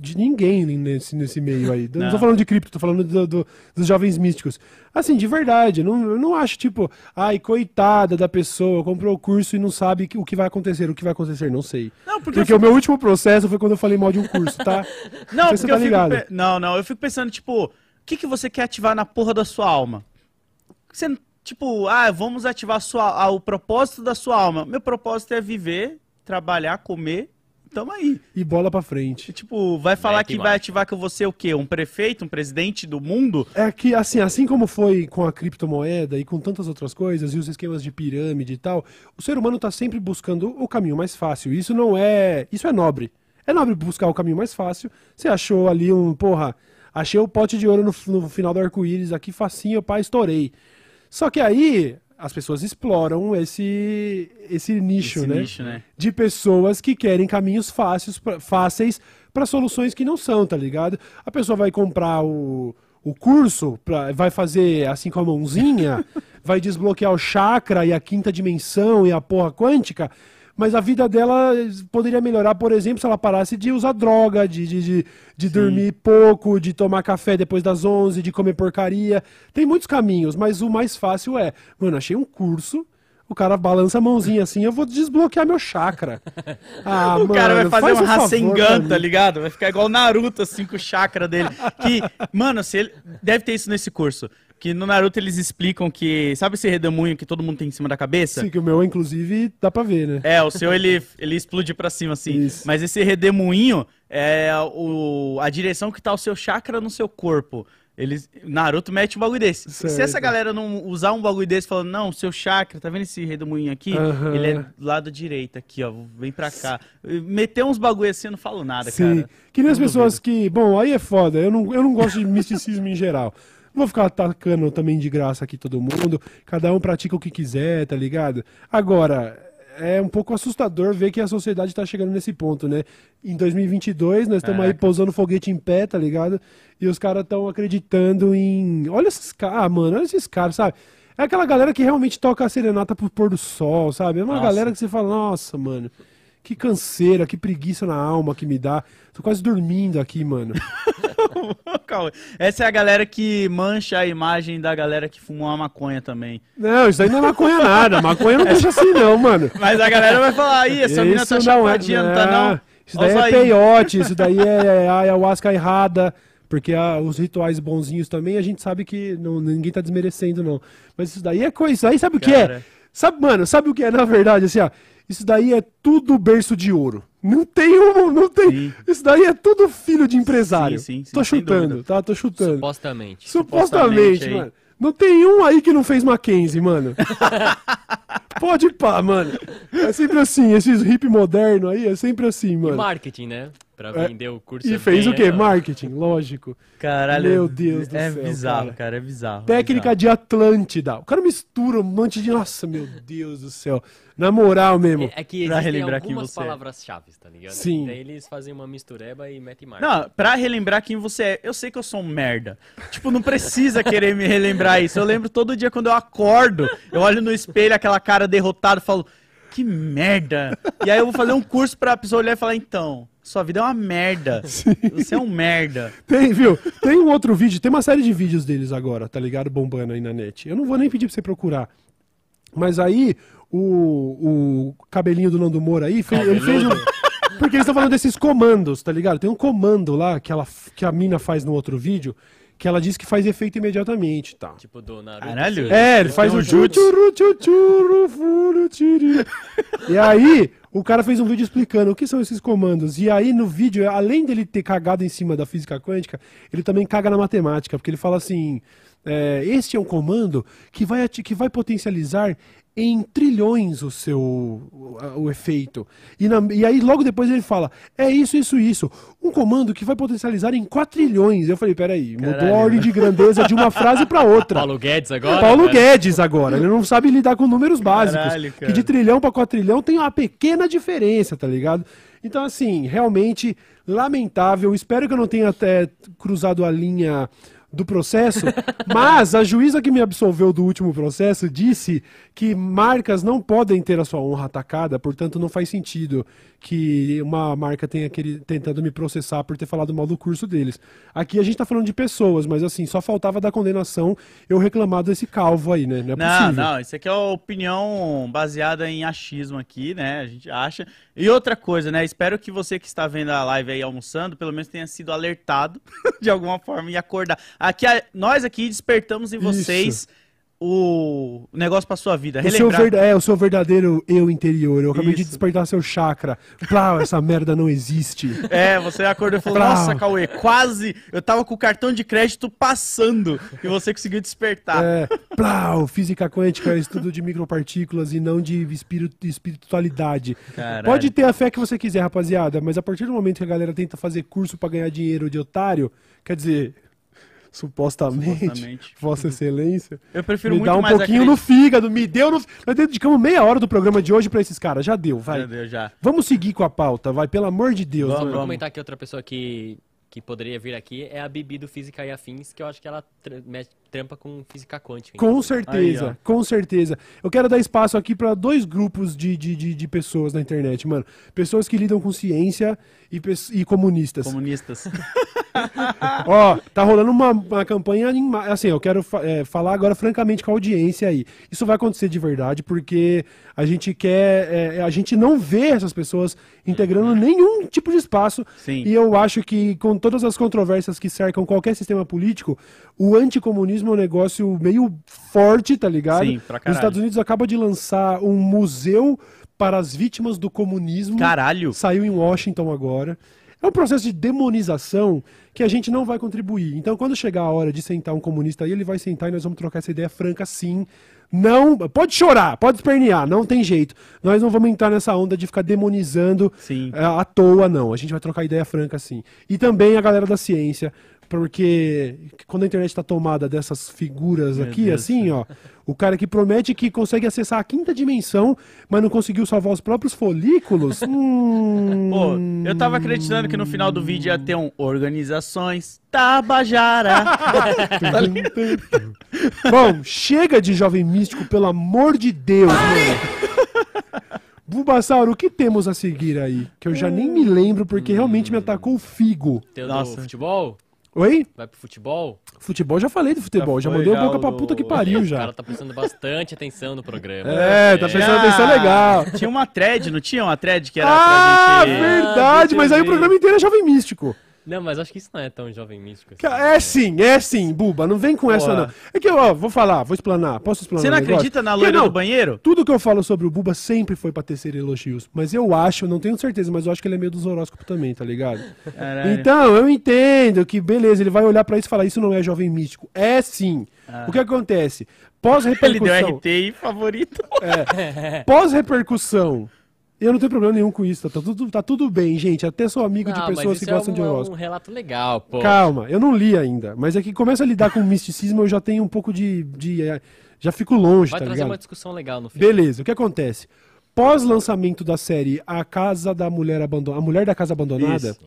Speaker 1: De ninguém nesse, nesse meio aí. Não,
Speaker 2: Não.
Speaker 1: tô falando de cripto, tô falando do- do- dos jovens místicos. Assim, de verdade, eu não, eu não acho tipo, ai, coitada da pessoa, comprou o curso e não sabe o que vai acontecer. O que vai acontecer, não sei.
Speaker 2: Não, porque,
Speaker 1: Porque
Speaker 2: eu
Speaker 1: o meu último processo foi quando eu falei mal de um curso, tá?
Speaker 2: Não, porque
Speaker 1: você tá ligado.
Speaker 2: pe- Não, não, eu fico pensando, tipo, o que, que você quer ativar na porra da sua alma? Você, tipo, ah, vamos ativar a sua, ah, o propósito da sua alma. Meu propósito é viver, trabalhar, comer. Tamo aí.
Speaker 1: E bola pra frente.
Speaker 2: Tipo, vai falar
Speaker 3: Mete
Speaker 2: que vai
Speaker 3: marcha.
Speaker 2: ativar que eu vou ser o quê? Um prefeito, um presidente do mundo?
Speaker 1: É que, assim, assim como foi com a criptomoeda e com tantas outras coisas, e os esquemas de pirâmide e tal, o ser humano tá sempre buscando o caminho mais fácil. Isso não é. Isso é nobre. É nobre buscar o caminho mais fácil. Você achou ali um. Porra, achei o pote de ouro no, no final do arco-íris aqui, facinho, pá, estourei. Só que aí as pessoas exploram esse, esse nicho,
Speaker 2: Esse
Speaker 1: né?
Speaker 2: nicho, né?
Speaker 1: de pessoas que querem caminhos fáceis, fáceis para soluções que não são, tá ligado? A pessoa vai comprar o, o curso, pra, vai fazer assim com a mãozinha, vai desbloquear o chakra e a quinta dimensão e a porra quântica, mas a vida dela poderia melhorar, por exemplo, se ela parasse de usar droga, de, de, de, de dormir pouco, de tomar café depois das 11, de comer porcaria. Tem muitos caminhos, mas o mais fácil é, mano, achei um curso. O cara balança a mãozinha assim, eu vou desbloquear meu chakra. Ah,
Speaker 2: o cara vai
Speaker 1: mano,
Speaker 2: fazer
Speaker 1: faz
Speaker 2: um Rasengan, tá ligado? Vai ficar igual o Naruto, assim, com o chakra dele. Que, mano, se ele... deve ter isso nesse curso. Que no Naruto eles explicam que. Sabe esse redemoinho que todo mundo tem em cima da cabeça?
Speaker 1: Sim, que o meu, inclusive, dá pra ver, né?
Speaker 2: É, o seu ele, ele explode pra cima, assim.
Speaker 1: Isso.
Speaker 2: Mas esse redemoinho é o, a direção que tá o seu chakra no seu corpo. Eles, Naruto mete um bagulho desse. Se
Speaker 1: Certo.
Speaker 2: essa galera não usar um bagulho desse falando, não, seu chakra, tá vendo esse redemoinho aqui?
Speaker 1: Aham.
Speaker 2: Ele é do lado direito aqui, ó. Vem pra cá. Meter uns bagulho assim, eu não falo nada,
Speaker 1: Sim.
Speaker 2: cara.
Speaker 1: Que nem as pessoas que. Bom, aí é foda. Eu não, eu não gosto de misticismo em geral. Não vou ficar atacando também de graça aqui todo mundo. Cada um pratica o que quiser, tá ligado? Agora, é um pouco assustador ver que a sociedade tá chegando nesse ponto, né? Em 2022, nós estamos aí
Speaker 2: Caraca.
Speaker 1: pousando foguete em pé, tá ligado? E os caras estão acreditando em. Olha esses caras, ah, mano, olha esses caras, sabe? É aquela galera que realmente toca a serenata pro pôr do sol, sabe? É uma
Speaker 2: Nossa.
Speaker 1: galera que você fala, nossa, mano. Que canseira, que preguiça na alma que me dá. Tô quase dormindo aqui, mano.
Speaker 2: Calma. Essa é a galera que mancha a imagem da galera que fumou uma maconha também.
Speaker 1: Não, isso aí não é maconha nada. Maconha não deixa assim, não, mano.
Speaker 2: Mas a galera vai falar, ih, essa mina tá
Speaker 1: Isso não é-
Speaker 2: chapadinha, não tá não?
Speaker 1: Isso daí
Speaker 2: Olha
Speaker 1: é
Speaker 2: aí.
Speaker 1: peiote, isso daí é ayahuasca errada. Porque ah, os rituais bonzinhos também, a gente sabe que não- ninguém tá desmerecendo, não. Mas isso daí é coisa. Isso aí sabe o que é?
Speaker 2: Cara.
Speaker 1: Sabe, mano, sabe o que é, na verdade, assim, ó. Isso daí é tudo berço de ouro. Não tem um. Não tem.
Speaker 2: Sim.
Speaker 1: Isso daí é tudo filho de empresário.
Speaker 2: Sim, sim, sim,
Speaker 1: Tô chutando,
Speaker 2: dúvida.
Speaker 1: tá? Tô chutando.
Speaker 3: Supostamente.
Speaker 1: Supostamente,
Speaker 2: supostamente
Speaker 1: mano. Não tem um aí que não fez Mackenzie, mano. Pode pá, mano. É sempre assim, esses hip moderno aí, é sempre assim,
Speaker 3: E
Speaker 1: mano.
Speaker 3: marketing, né? Pra
Speaker 1: É,
Speaker 3: vender o curso.
Speaker 1: E
Speaker 3: é
Speaker 1: fez
Speaker 3: bem
Speaker 1: o quê? Marketing, lógico.
Speaker 2: Caralho.
Speaker 1: Meu Deus do
Speaker 2: é
Speaker 1: céu,
Speaker 2: bizarro,
Speaker 1: cara.
Speaker 2: cara. é bizarro.
Speaker 1: Técnica
Speaker 2: bizarro.
Speaker 1: de Atlântida. O cara mistura um monte de. Nossa, meu Deus do céu. Na moral mesmo.
Speaker 3: É, é que
Speaker 2: Pra
Speaker 3: existem
Speaker 2: relembrar quem
Speaker 3: algumas
Speaker 2: você é.
Speaker 3: palavras-chave, tá ligado?
Speaker 1: Sim.
Speaker 3: Daí eles fazem uma mistureba e metem marca.
Speaker 2: Não, pra relembrar quem você é, eu sei que eu sou um merda. Tipo, não precisa querer me relembrar isso. Eu lembro todo dia quando eu acordo, eu olho no espelho, aquela cara derrotada, e falo, que merda. E aí eu vou fazer um curso pra pessoa olhar e falar, então, sua vida é uma merda. Você é um merda.
Speaker 1: Tem, viu? Tem um outro vídeo, tem uma série de vídeos deles agora, tá ligado? Bombando aí na net. Eu não vou nem pedir pra você procurar. Mas aí, o, o cabelinho do Nando Moura aí, fez, ele fez um. Porque eles estão falando desses comandos, tá ligado? Tem um comando lá que, ela, que a mina faz no outro vídeo, que ela diz que faz efeito imediatamente, tá?
Speaker 3: Tipo do Naruto.
Speaker 2: Caralho.
Speaker 3: você-
Speaker 1: É, ele faz um furu, tiri. E aí, o cara fez um vídeo explicando o que são esses comandos. E aí, no vídeo, além dele ter cagado em cima da física quântica, ele também caga na matemática, porque ele fala assim: É, este é um comando que vai, que vai potencializar em trilhões o seu o, efeito. E, na- e aí logo depois ele fala, é isso, isso, isso. Um comando que vai potencializar em quatrilhões. Eu falei, peraí, mudou a ordem de grandeza de uma frase para outra.
Speaker 3: Paulo Guedes agora?
Speaker 1: Paulo
Speaker 3: cara?
Speaker 1: Guedes agora, ele não sabe lidar com números básicos.
Speaker 2: Caralho, cara.
Speaker 1: que de trilhão para quatrilhão tem uma pequena diferença, tá ligado? Então, assim, realmente lamentável. Espero que eu não tenha até cruzado a linha do processo, mas a juíza que me absolveu do último processo disse que marcas não podem ter a sua honra atacada, portanto não faz sentido que uma marca tenha aquele, tentando me processar por ter falado mal do curso deles. Aqui a gente tá falando de pessoas, mas assim, só faltava da condenação eu reclamar desse calvo aí, né? Não é
Speaker 2: Não,
Speaker 1: possível.
Speaker 2: não, isso aqui é uma opinião baseada em achismo aqui, né? A gente acha. E outra coisa, né? Espero que você que está vendo a live aí almoçando, pelo menos tenha sido alertado de alguma forma e acordar. Aqui, a- nós aqui despertamos em vocês o negócio pra sua vida.
Speaker 1: O seu, verda- é, o seu verdadeiro eu interior. Eu acabei de
Speaker 2: Isso.
Speaker 1: despertar seu chakra. Plau, essa merda não existe.
Speaker 2: É, você acordou e falou,
Speaker 1: Brau.
Speaker 2: nossa, Cauê, quase. Eu tava com o cartão de crédito passando e você conseguiu despertar.
Speaker 1: É, plau, física quântica é estudo de micropartículas e não de espiritu- espiritualidade.
Speaker 2: Caralho.
Speaker 1: Pode ter a fé que você quiser, rapaziada, mas a partir do momento que a galera tenta fazer curso pra ganhar dinheiro de otário, quer dizer, supostamente,
Speaker 2: Supostamente.
Speaker 1: Vossa Excelência,
Speaker 2: Eu prefiro
Speaker 1: me
Speaker 2: muito
Speaker 1: dá um
Speaker 2: mais
Speaker 1: pouquinho no fígado, me deu no. Nós dedicamos meia hora do programa de hoje pra esses caras, já deu, vai.
Speaker 2: Meu Deus, já.
Speaker 1: Vamos seguir com a pauta, vai, pelo amor de Deus.
Speaker 3: Só
Speaker 1: mano.
Speaker 3: pra comentar que outra pessoa que, que poderia vir aqui é a Bibi do Física e Afins, que eu acho que ela trampa com física quântica.
Speaker 1: Com certeza,
Speaker 2: Aí,
Speaker 1: com certeza. Eu quero dar espaço aqui para dois grupos de, de, de, de pessoas na internet, mano. Pessoas que lidam com ciência e, e comunistas.
Speaker 2: Comunistas.
Speaker 1: Ó, tá rolando uma, uma campanha assim, eu quero fa- é, falar agora francamente com a audiência aí. Isso vai acontecer de verdade porque a gente quer, é, a gente não vê essas pessoas integrando nenhum tipo de espaço.
Speaker 2: Sim.
Speaker 1: E eu acho que com todas as controvérsias que cercam qualquer sistema político, o anticomunismo é um negócio meio forte, tá ligado?
Speaker 2: Sim, pra
Speaker 1: Os
Speaker 2: caralho.
Speaker 1: Estados Unidos acaba de lançar um museu para as vítimas do comunismo.
Speaker 2: Caralho.
Speaker 1: Saiu em Washington agora. É um processo de demonização que a gente não vai contribuir. Então, quando chegar a hora de sentar um comunista aí, ele vai sentar e nós vamos trocar essa ideia franca sim. Não, pode chorar, pode espernear, não tem jeito. Nós não vamos entrar nessa onda de ficar demonizando
Speaker 2: Sim.
Speaker 1: é, à toa, não. A gente vai trocar ideia franca sim. E também a galera da ciência, porque quando a internet tá tomada dessas figuras
Speaker 2: Meu
Speaker 1: aqui,
Speaker 2: Deus
Speaker 1: assim, ó, o cara que promete que consegue acessar a quinta dimensão, mas não conseguiu salvar os próprios folículos. hum...
Speaker 2: Pô, eu tava acreditando que no final do vídeo ia ter um Organizações Tabajara.
Speaker 1: Bom, chega de jovem místico, pelo amor de Deus, mano. Bulbasauro, o que temos a seguir aí? Que eu já nem me lembro porque realmente me atacou o figo.
Speaker 3: Teu
Speaker 2: Nossa.
Speaker 3: do futebol?
Speaker 1: Oi?
Speaker 3: Vai pro futebol?
Speaker 1: Futebol, já falei do futebol, já,
Speaker 2: foi,
Speaker 1: mandei a
Speaker 2: já,
Speaker 1: boca pra
Speaker 2: o-
Speaker 1: puta que pariu
Speaker 3: O
Speaker 1: já.
Speaker 3: cara tá prestando bastante atenção no programa.
Speaker 1: É, tá prestando atenção legal.
Speaker 2: Tinha uma thread, não tinha uma thread que era
Speaker 1: Ah,
Speaker 2: pra gente...
Speaker 1: verdade,
Speaker 3: deixa eu
Speaker 1: mas aí o programa inteiro é jovem místico.
Speaker 3: Não, mas acho que isso não é tão jovem místico. assim.
Speaker 1: É sim, é sim, Buba, não vem com essa
Speaker 2: Porra.
Speaker 1: não. É que, ó, vou falar, vou explanar, posso explanar
Speaker 2: Você não
Speaker 1: um
Speaker 2: acredita na loira do banheiro?
Speaker 1: Tudo que eu falo sobre o Buba sempre foi pra tecer elogios. Mas eu acho, não tenho certeza, mas eu acho que ele é meio dos horóscopos também, tá ligado?
Speaker 2: Caralho.
Speaker 1: Então, eu entendo que, beleza, ele vai olhar pra isso e falar, isso não é jovem místico. É sim. O que acontece?
Speaker 2: Ah. Ele deu
Speaker 1: Pós-repercussão.
Speaker 2: RT aí, favorito.
Speaker 1: Pós-repercussão. Eu não tenho problema nenhum com isso, tá tudo, tá tudo bem, gente. Até sou amigo de
Speaker 3: Ah,
Speaker 1: pessoas que
Speaker 3: isso
Speaker 1: gostam
Speaker 3: é
Speaker 1: de
Speaker 3: um,
Speaker 1: horóscopo.
Speaker 3: um relato legal, pô.
Speaker 1: Calma, eu não li ainda, mas é que começa a lidar com misticismo, eu já tenho um pouco de. de, eh, já fico longe,
Speaker 3: Vai
Speaker 1: tá
Speaker 3: trazer
Speaker 1: ligado?
Speaker 3: uma discussão legal no fim.
Speaker 1: Beleza, o que acontece? Pós-lançamento da série A Casa da Mulher Abandonada, A Mulher da Casa Abandonada,
Speaker 2: Isso.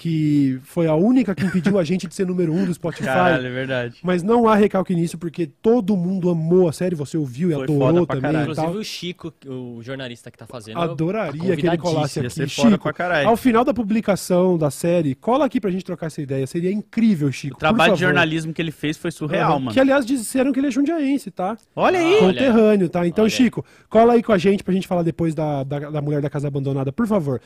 Speaker 1: Que foi a única que impediu a gente de ser número um do Spotify.
Speaker 2: Caralho, é verdade.
Speaker 1: Mas não há recalque nisso, porque todo mundo amou a série, você ouviu e
Speaker 2: Foi
Speaker 1: adorou
Speaker 2: foda pra
Speaker 1: também
Speaker 2: caralho.
Speaker 1: e
Speaker 3: Inclusive
Speaker 1: tal.
Speaker 3: o Chico, o jornalista que tá fazendo.
Speaker 1: Adoraria que ele colasse
Speaker 2: Ia
Speaker 1: aqui.
Speaker 2: ser foda
Speaker 1: Chico, ao final da publicação da série, cola aqui pra gente trocar essa ideia. Seria incrível, Chico.
Speaker 2: O trabalho
Speaker 1: por
Speaker 2: de jornalismo que ele fez foi surreal,
Speaker 1: Aham.
Speaker 2: mano.
Speaker 1: Que, aliás, disseram que ele é jundiaense, tá?
Speaker 2: Olha aí.
Speaker 1: Conterrâneo, tá? Então,
Speaker 3: Olha.
Speaker 1: Chico, cola aí com a gente pra gente falar depois da, da, da Mulher da Casa Abandonada, por favor.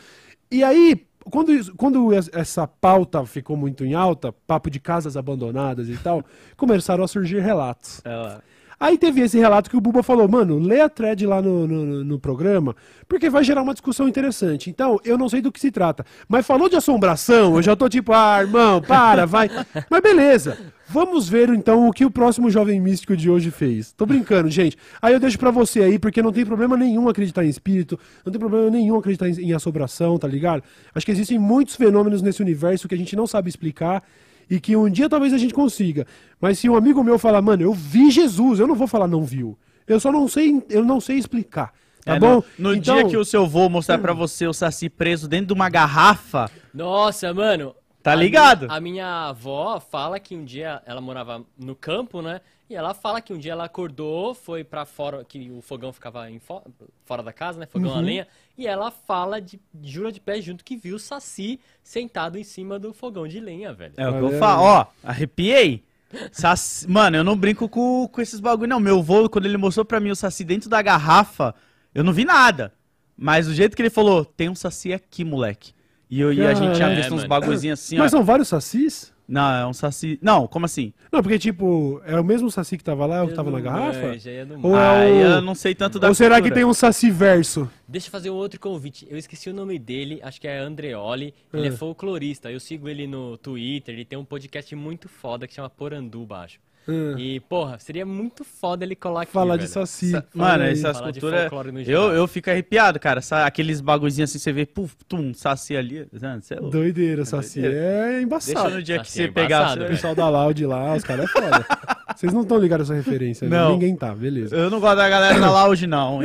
Speaker 1: E aí, quando, quando es- essa pauta ficou muito em alta, papo de casas abandonadas e tal, começaram a surgir relatos.
Speaker 2: Ela-
Speaker 1: Aí teve esse relato que o Buba falou, mano, lê a thread lá no, no, no, programa, porque vai gerar uma discussão interessante. Então, eu não sei do que se trata. Mas falou de assombração, eu já tô tipo, ah, irmão, para, vai. Mas beleza. Vamos ver então o que o próximo jovem místico de hoje fez. Tô brincando, gente. Aí eu deixo para você aí, porque não tem problema nenhum acreditar em espírito, não tem problema nenhum acreditar em, em assombração, tá ligado? Acho que existem muitos fenômenos nesse universo que a gente não sabe explicar e que um dia talvez a gente consiga. Mas se um amigo meu falar, mano, eu vi Jesus, eu não vou falar não viu. Eu só não sei, eu não sei explicar. Tá é, bom?
Speaker 2: No, no então... dia que o seu vô mostrar para você o Saci preso dentro de uma garrafa.
Speaker 3: Nossa, mano.
Speaker 2: Tá ligado?
Speaker 3: A minha, a minha avó fala que um dia ela morava no campo, né? E ela fala que um dia ela acordou, foi para fora, que o fogão ficava em fo fora da casa, né? Fogão uhum. a lenha. E ela fala de jura de pé junto que viu o Saci sentado em cima do fogão de lenha, velho.
Speaker 2: É o que eu falo. Ó, arrepiei. Saci... Mano, eu não brinco com, com esses bagulho, não. Meu vô, quando ele mostrou pra mim o Saci dentro da garrafa, eu não vi nada. Mas do jeito que ele falou, tem um Saci aqui, moleque. E, eu, e a gente já visto é, uns bagulhozinhos assim.
Speaker 1: Mas ó. são vários sacis?
Speaker 2: Não, é um saci. Não, como assim?
Speaker 1: Não, porque, tipo, é o mesmo saci que tava lá, o que tava na garrafa?
Speaker 2: É, Ou é o... eu não sei tanto da
Speaker 1: Ou será cultura. que tem um saci verso?
Speaker 3: Deixa eu fazer um outro convite. Eu esqueci o nome dele, acho que é Andreoli. Ele é, é folclorista. Eu sigo ele no Twitter. Ele tem um podcast muito foda que chama Poranduba, acho. Hum. E, porra, seria muito foda ele colar aqui.
Speaker 1: Falar de saci. Sa
Speaker 2: Mano, essas culturas. Eu, eu fico arrepiado, cara. Aqueles bagulhozinhos assim, você vê, puf, tum, saci ali.
Speaker 1: É Doideira, saci é embaçado. Deixa
Speaker 2: no dia saci que você é pegar.
Speaker 1: O pessoal da Loud lá, os caras é foda. Vocês não estão ligados a essa referência, né? não. Ninguém tá, beleza.
Speaker 2: Eu não gosto da galera da Loud, não.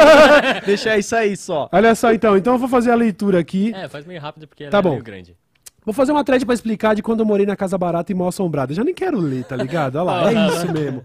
Speaker 2: Deixa isso aí só.
Speaker 1: Olha só, então. Então eu vou fazer a leitura aqui.
Speaker 3: É, faz meio rápido porque
Speaker 1: tá
Speaker 3: é
Speaker 1: bom.
Speaker 3: meio grande.
Speaker 1: Vou fazer uma thread pra explicar de quando eu morei na casa barata e mal assombrada. Já nem quero ler, tá ligado? Olha lá, é isso mesmo.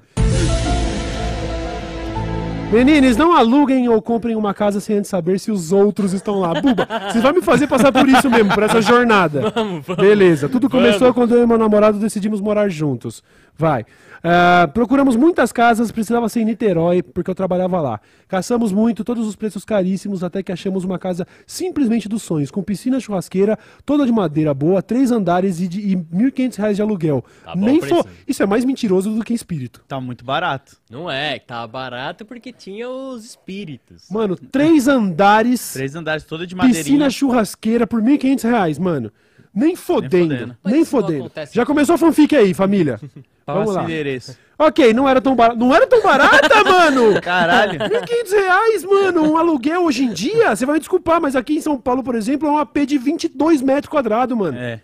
Speaker 1: Meninos, não aluguem ou comprem uma casa sem antes saber se os outros estão lá. Buba, você vai me fazer passar por isso mesmo, por essa jornada. Vamos, vamos. Beleza, tudo começou vamos. quando eu e meu namorado decidimos morar juntos. Vai. Uh, procuramos muitas casas, precisava ser em Niterói, porque eu trabalhava lá. Caçamos muito, todos os preços caríssimos, até que achamos uma casa simplesmente dos sonhos, com piscina churrasqueira, toda de madeira boa, três andares e, de, e R$ 1.500 de aluguel. Tá Nem for... Isso é mais mentiroso do que espírito.
Speaker 2: Tá muito barato.
Speaker 3: Não é, tá barato porque tinha os espíritos.
Speaker 1: Mano, três andares.
Speaker 2: três andares, toda de madeira.
Speaker 1: Piscina churrasqueira por R$ 1.500, mano. Nem fodendo. Nem fodendo. Já começou a fanfic aí, família. Vamos lá. endereço. Ok, não era tão barata. Não era tão barata, mano!
Speaker 2: Caralho.
Speaker 1: 1.500 reais, mano. Um aluguel hoje em dia, você vai me desculpar, mas aqui em São Paulo, por exemplo, é um AP de 22 metros quadrados, mano. É.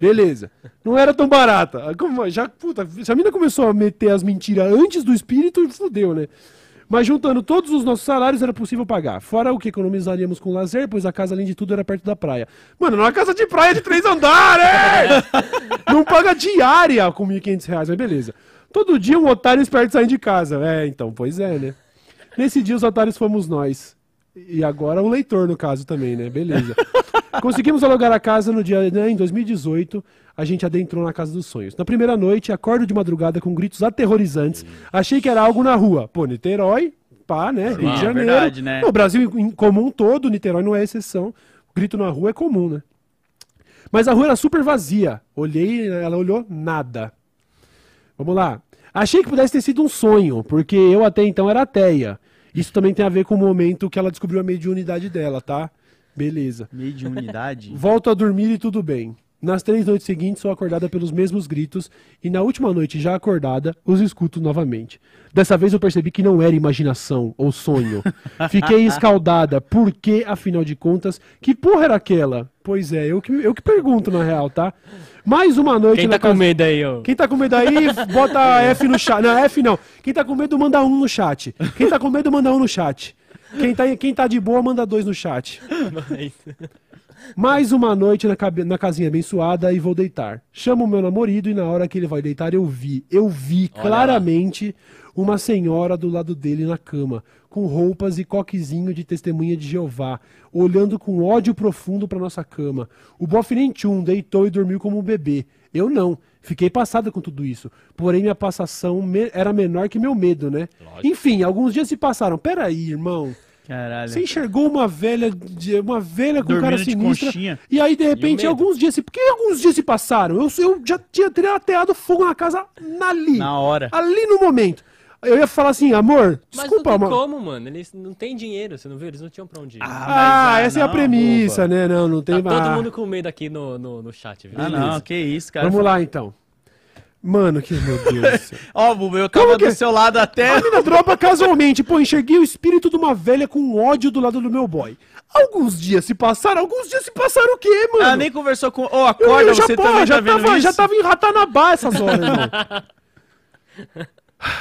Speaker 1: Beleza. Não era tão barata. Já, puta, se a mina começou a meter as mentiras antes do espírito, fudeu, né? Mas juntando todos os nossos salários era possível pagar. Fora o que economizaríamos com lazer, pois a casa, além de tudo, era perto da praia. Mano, numa casa de praia de três andares! não paga diária com 1.500 reais, mas beleza. Todo dia um otário esperto sai de casa. É, então, pois é, né? Nesse dia os otários fomos nós. E agora o leitor, no caso, também, né? Beleza. Conseguimos alugar a casa no dia, né, em 2018. A gente adentrou na casa dos sonhos. Na primeira noite, acordo de madrugada com gritos aterrorizantes. Achei que era algo na rua. Pô, Niterói, pá, né? Rio de Janeiro. Verdade, né? No Brasil em comum todo, Niterói não é exceção. grito na rua é comum, né? Mas a rua era super vazia. Olhei, ela olhou nada. Vamos lá. Achei que pudesse ter sido um sonho, porque eu até então era ateia. Isso também tem a ver com o momento que ela descobriu a mediunidade dela, tá? Beleza.
Speaker 2: Mediunidade?
Speaker 1: Volto a dormir e tudo bem. Nas três noites seguintes, sou acordada pelos mesmos gritos, e na última noite, já acordada, os escuto novamente. Dessa vez eu percebi que não era imaginação ou sonho. Fiquei escaldada, porque, afinal de contas, que porra era aquela? Pois é, eu que, eu que pergunto na real, tá? Mais uma noite
Speaker 3: Quem tá casa... com medo aí, ó?
Speaker 1: Quem tá com medo aí, bota F no chat. Não, F não. Quem tá com medo, manda um no chat. Quem tá com medo, manda um no chat. Quem tá, quem tá de boa, manda dois no chat. Mais uma noite na, na, casinha abençoada e vou deitar. Chamo o meu namorado e na hora que ele vai deitar eu vi, eu vi Olha claramente lá. uma senhora do lado dele na cama, com roupas e coquezinho de testemunha de Jeová, olhando com ódio profundo para nossa cama. O bofe nem tchum, deitou e dormiu como um bebê. Eu não. Fiquei passada com tudo isso. Porém, minha passação me era menor que meu medo, né? Lógico. Enfim, alguns dias se passaram. Peraí, irmão.
Speaker 2: Caralho.
Speaker 1: Você enxergou uma velha, uma velha com Dormindo cara sinistra. E aí, de repente, alguns dias se. Por que alguns dias se passaram? Eu, eu já tinha ateado fogo na casa ali.
Speaker 2: Na hora.
Speaker 1: Ali no momento. Eu ia falar assim, amor,
Speaker 3: Mas
Speaker 1: desculpa,
Speaker 3: não tem
Speaker 1: amor.
Speaker 3: como, mano. Eles não têm dinheiro, você não viu? Eles não tinham pra onde ir.
Speaker 1: Ah,
Speaker 2: mas,
Speaker 1: essa é a
Speaker 2: não,
Speaker 1: premissa,
Speaker 2: boba.
Speaker 1: né? Não, não tem
Speaker 3: tá todo
Speaker 1: mais.
Speaker 3: mundo com medo aqui no, no, no chat, viu?
Speaker 2: Ah, não, que isso, cara.
Speaker 1: Vamos lá, então. Mano, que meu Deus.
Speaker 2: Ó, Bubu, eu tava
Speaker 1: que-
Speaker 2: do seu lado até.
Speaker 1: A mina dropa casualmente. Pô, enxerguei o espírito de uma velha com ódio do lado do meu boy. Alguns dias se passaram, alguns dias se passaram o quê, mano?
Speaker 2: Ela nem conversou com. Ô,
Speaker 1: Eu-
Speaker 2: acorda,
Speaker 1: eu já,
Speaker 2: você
Speaker 1: pô,
Speaker 2: também
Speaker 1: já
Speaker 2: tá
Speaker 1: tava,
Speaker 2: isso?
Speaker 1: Já tava em Ratanabá essas horas, irmão.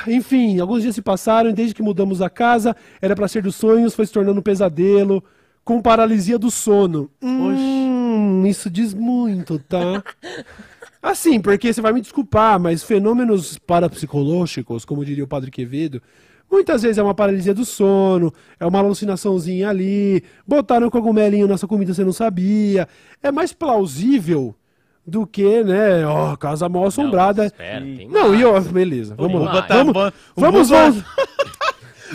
Speaker 1: Enfim, alguns dias se passaram e desde que mudamos a casa, era pra ser dos sonhos, foi se tornando um pesadelo, com paralisia do sono. Hum, isso diz muito, tá? Assim, porque você vai me desculpar, mas fenômenos parapsicológicos, como diria o Padre Quevedo, muitas vezes é uma paralisia do sono, é uma alucinaçãozinha ali, botaram um cogumelinho na sua comida você não sabia. É mais plausível do que, né, ó, casa mal assombrada.
Speaker 3: Espera, tem
Speaker 1: Não, e ó, beleza, vamos lá. Vamos,
Speaker 2: Tá. O
Speaker 1: vamos,
Speaker 2: Buba-
Speaker 1: vol-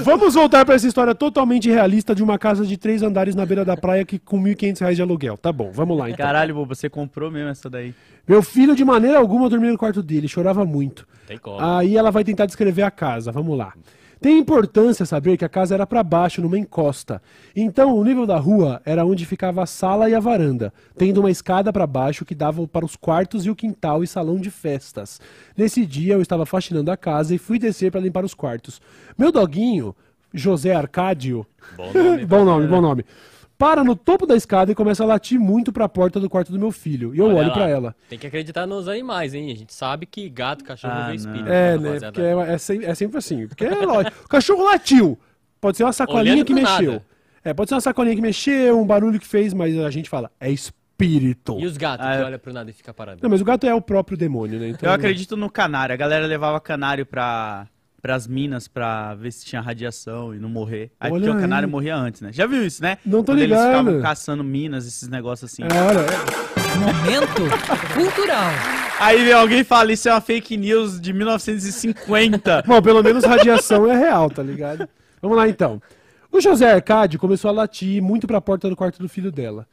Speaker 1: vamos voltar pra essa história totalmente realista de uma casa de três andares na beira da praia que com 1.500 reais de aluguel. Tá bom, vamos lá então.
Speaker 2: Caralho, Bubu, você comprou mesmo essa daí.
Speaker 1: Meu filho, de maneira alguma, dormia no quarto dele, chorava muito.
Speaker 3: Tem como.
Speaker 1: Aí ela vai tentar descrever a casa, vamos lá. Tem importância saber que a casa era para baixo, numa encosta. Então, o nível da rua era onde ficava a sala e a varanda, tendo uma escada para baixo que dava para os quartos e o quintal e salão de festas. Nesse dia, eu estava faxinando a casa e fui descer para limpar os quartos. Meu doguinho, José Arcádio,
Speaker 3: Bom nome.
Speaker 1: bom nome, bom nome, para no topo da escada e começa a latir muito para a porta do quarto do meu filho. E eu
Speaker 3: Olha
Speaker 1: olho para ela.
Speaker 3: Tem que acreditar nos animais, hein? A gente sabe que gato, cachorro
Speaker 2: Ah,
Speaker 3: vê espírito.
Speaker 1: É,
Speaker 3: né, rapaziada?
Speaker 1: Porque é, é sem- é sempre assim. Porque é lógico. O cachorro latiu. Pode ser uma sacolinha
Speaker 3: Olhando
Speaker 1: que mexeu.
Speaker 3: nada.
Speaker 1: É, pode ser uma sacolinha que mexeu, um barulho que fez, mas a gente fala, é espírito.
Speaker 3: E os gatos
Speaker 2: Ah,
Speaker 3: que olham pro nada e fica parado.
Speaker 1: Não, mas o gato é o próprio demônio, né? Então,
Speaker 2: Eu acredito no canário. A galera levava canário pra, pras minas pra ver se tinha radiação e não morrer. Aí
Speaker 1: Olha
Speaker 2: porque o
Speaker 1: aí.
Speaker 2: canário morria antes, né? Já viu isso, né?
Speaker 1: Não tô
Speaker 2: Quando eles
Speaker 1: ligado.
Speaker 2: ficavam caçando minas, esses negócios assim.
Speaker 1: É, olha,
Speaker 7: Momento cultural.
Speaker 2: Aí vem alguém e fala, isso é uma fake news de 1950.
Speaker 1: Bom, pelo menos radiação é real, tá ligado? Vamos lá então. O José Arcade começou a latir muito pra porta do quarto do filho dela.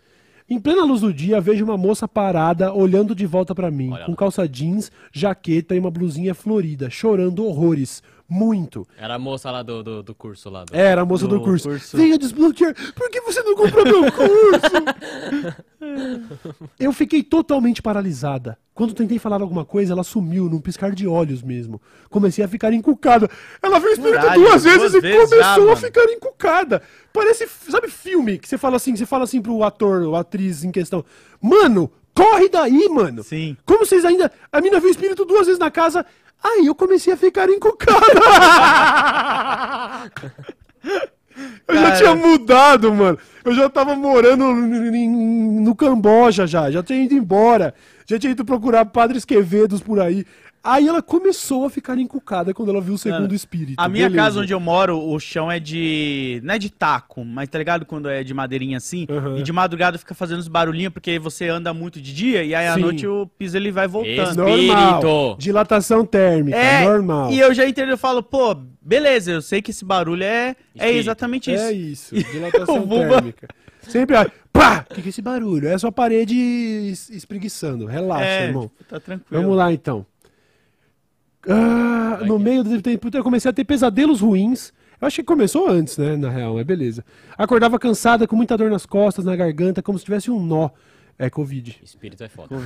Speaker 1: Em plena luz do dia, vejo uma moça parada, olhando de volta pra mim,
Speaker 3: Olha
Speaker 1: com calça jeans, jaqueta e uma blusinha florida, chorando horrores. Muito.
Speaker 3: Era a moça lá do, do, do curso lá. Do...
Speaker 1: Era a moça do
Speaker 2: Do
Speaker 1: curso.
Speaker 2: curso.
Speaker 1: Venha desbloquear. Por que você não comprou meu curso? Eu fiquei totalmente paralisada. Quando tentei falar alguma coisa, ela sumiu num piscar de olhos mesmo. Comecei a ficar encucada. Ela viu o espírito
Speaker 2: Caralho,
Speaker 1: duas vezes
Speaker 2: duas
Speaker 1: e
Speaker 2: vezes
Speaker 1: começou
Speaker 2: já,
Speaker 1: a ficar encucada. Parece, sabe, filme que você fala assim, você fala assim pro ator, ou atriz em questão. Mano, corre daí, mano.
Speaker 2: Sim.
Speaker 1: Como vocês ainda. A mina viu o espírito duas vezes na casa. Aí eu comecei a ficar encucada. Eu já
Speaker 2: Cara.
Speaker 1: tinha mudado, mano. Eu já tava morando no Camboja já. Já tinha ido embora. Já tinha ido procurar padres quevedos por aí. Aí ela começou a ficar encucada quando ela viu o segundo
Speaker 2: Mano,
Speaker 1: espírito.
Speaker 2: A minha
Speaker 1: Beleza.
Speaker 2: casa onde eu moro, o chão é de. Não é de taco, mas tá ligado quando é de madeirinha assim?
Speaker 1: Aham.
Speaker 2: E de madrugada fica fazendo os barulhinhos porque você anda muito de dia e aí à
Speaker 1: Sim.
Speaker 2: noite o piso ele vai voltando.
Speaker 1: Normal.
Speaker 3: Espírito.
Speaker 1: Dilatação térmica,
Speaker 2: É,
Speaker 1: normal.
Speaker 2: e eu já entendo, eu falo, pô, beleza, eu sei que esse barulho é, é exatamente isso.
Speaker 1: É isso, dilatação térmica. Sempre, ó, pá! O que, que é esse barulho? É a sua parede es- espreguiçando. Relaxa,
Speaker 2: É,
Speaker 1: irmão.
Speaker 2: tipo, tá tranquilo.
Speaker 1: Vamos lá, então. Ah, no meio do tempo, eu comecei a ter pesadelos ruins. Eu acho que começou antes, né, na real, mas beleza. Acordava cansada, com muita dor nas costas, na garganta, como se tivesse um nó. É Covid.
Speaker 3: Espírito é foda.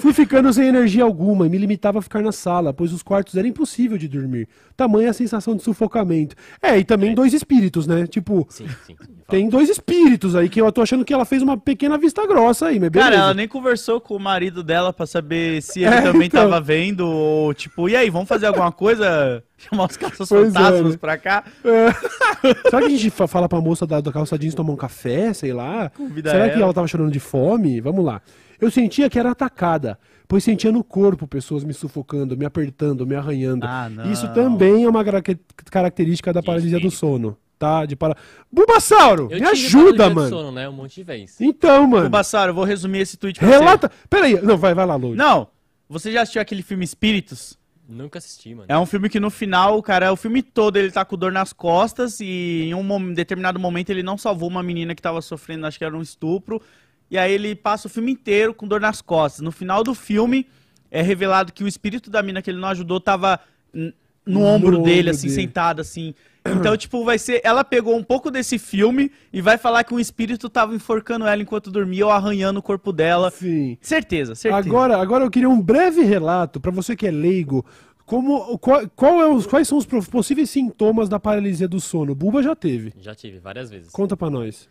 Speaker 1: Fui ficando sem energia alguma e me limitava a ficar na sala, pois os quartos era impossível de dormir. Tamanha a sensação de sufocamento. É, e também dois espíritos, né? Tipo,
Speaker 3: Sim, sim, sim.
Speaker 1: tem dois espíritos aí que eu tô achando que ela fez uma pequena vista grossa aí, mas beleza.
Speaker 2: Cara, ela nem conversou com o marido dela pra saber se ele
Speaker 1: É,
Speaker 2: também
Speaker 1: então.
Speaker 2: tava vendo, ou tipo, e aí, vamos fazer alguma coisa? Chamar os caças
Speaker 1: Pois é,
Speaker 2: fantasmas
Speaker 1: né?
Speaker 2: pra cá?
Speaker 1: Será que a gente fa- fala pra moça da, da calça jeans tomar um café, sei lá?
Speaker 2: Convida
Speaker 1: Será que
Speaker 2: ela.
Speaker 1: ela tava chorando de fome? Vamos lá. Eu sentia que era atacada, pois sentia no corpo pessoas me sufocando, me apertando, me arranhando.
Speaker 2: Ah, não.
Speaker 1: Isso também é uma característica da paralisia do sono, tá? De para... Bulbasauro,
Speaker 3: Eu
Speaker 1: me ajuda, mano.
Speaker 3: sono, né? Um monte de vez.
Speaker 1: Então, mano.
Speaker 2: Bassaro, eu vou resumir esse tweet pra
Speaker 1: Relata. Peraí, não, vai, vai lá, Lourdes.
Speaker 2: você. Não, você já assistiu aquele filme Espíritos?
Speaker 3: Nunca assisti, mano.
Speaker 2: É um filme que no final, o cara, o filme todo ele tá com dor nas costas e em um determinado momento ele não salvou uma menina que tava sofrendo, acho que era um estupro. E aí ele passa o filme inteiro com dor nas costas. No final do filme é revelado que o espírito da mina que ele não ajudou tava no,
Speaker 1: No
Speaker 2: ombro
Speaker 1: ombro
Speaker 2: dele, assim,
Speaker 1: dele.
Speaker 2: sentada, assim. Então, tipo, vai ser. Ela pegou um pouco desse filme e vai falar que um espírito tava enforcando ela enquanto dormia ou arranhando o corpo dela.
Speaker 1: Sim.
Speaker 2: Certeza, certeza.
Speaker 1: Agora, agora eu queria um breve relato pra você que é leigo. Como, qual, qual é os, quais são os possíveis sintomas da paralisia do sono? Buba já teve.
Speaker 3: Já tive várias vezes.
Speaker 1: Conta pra nós.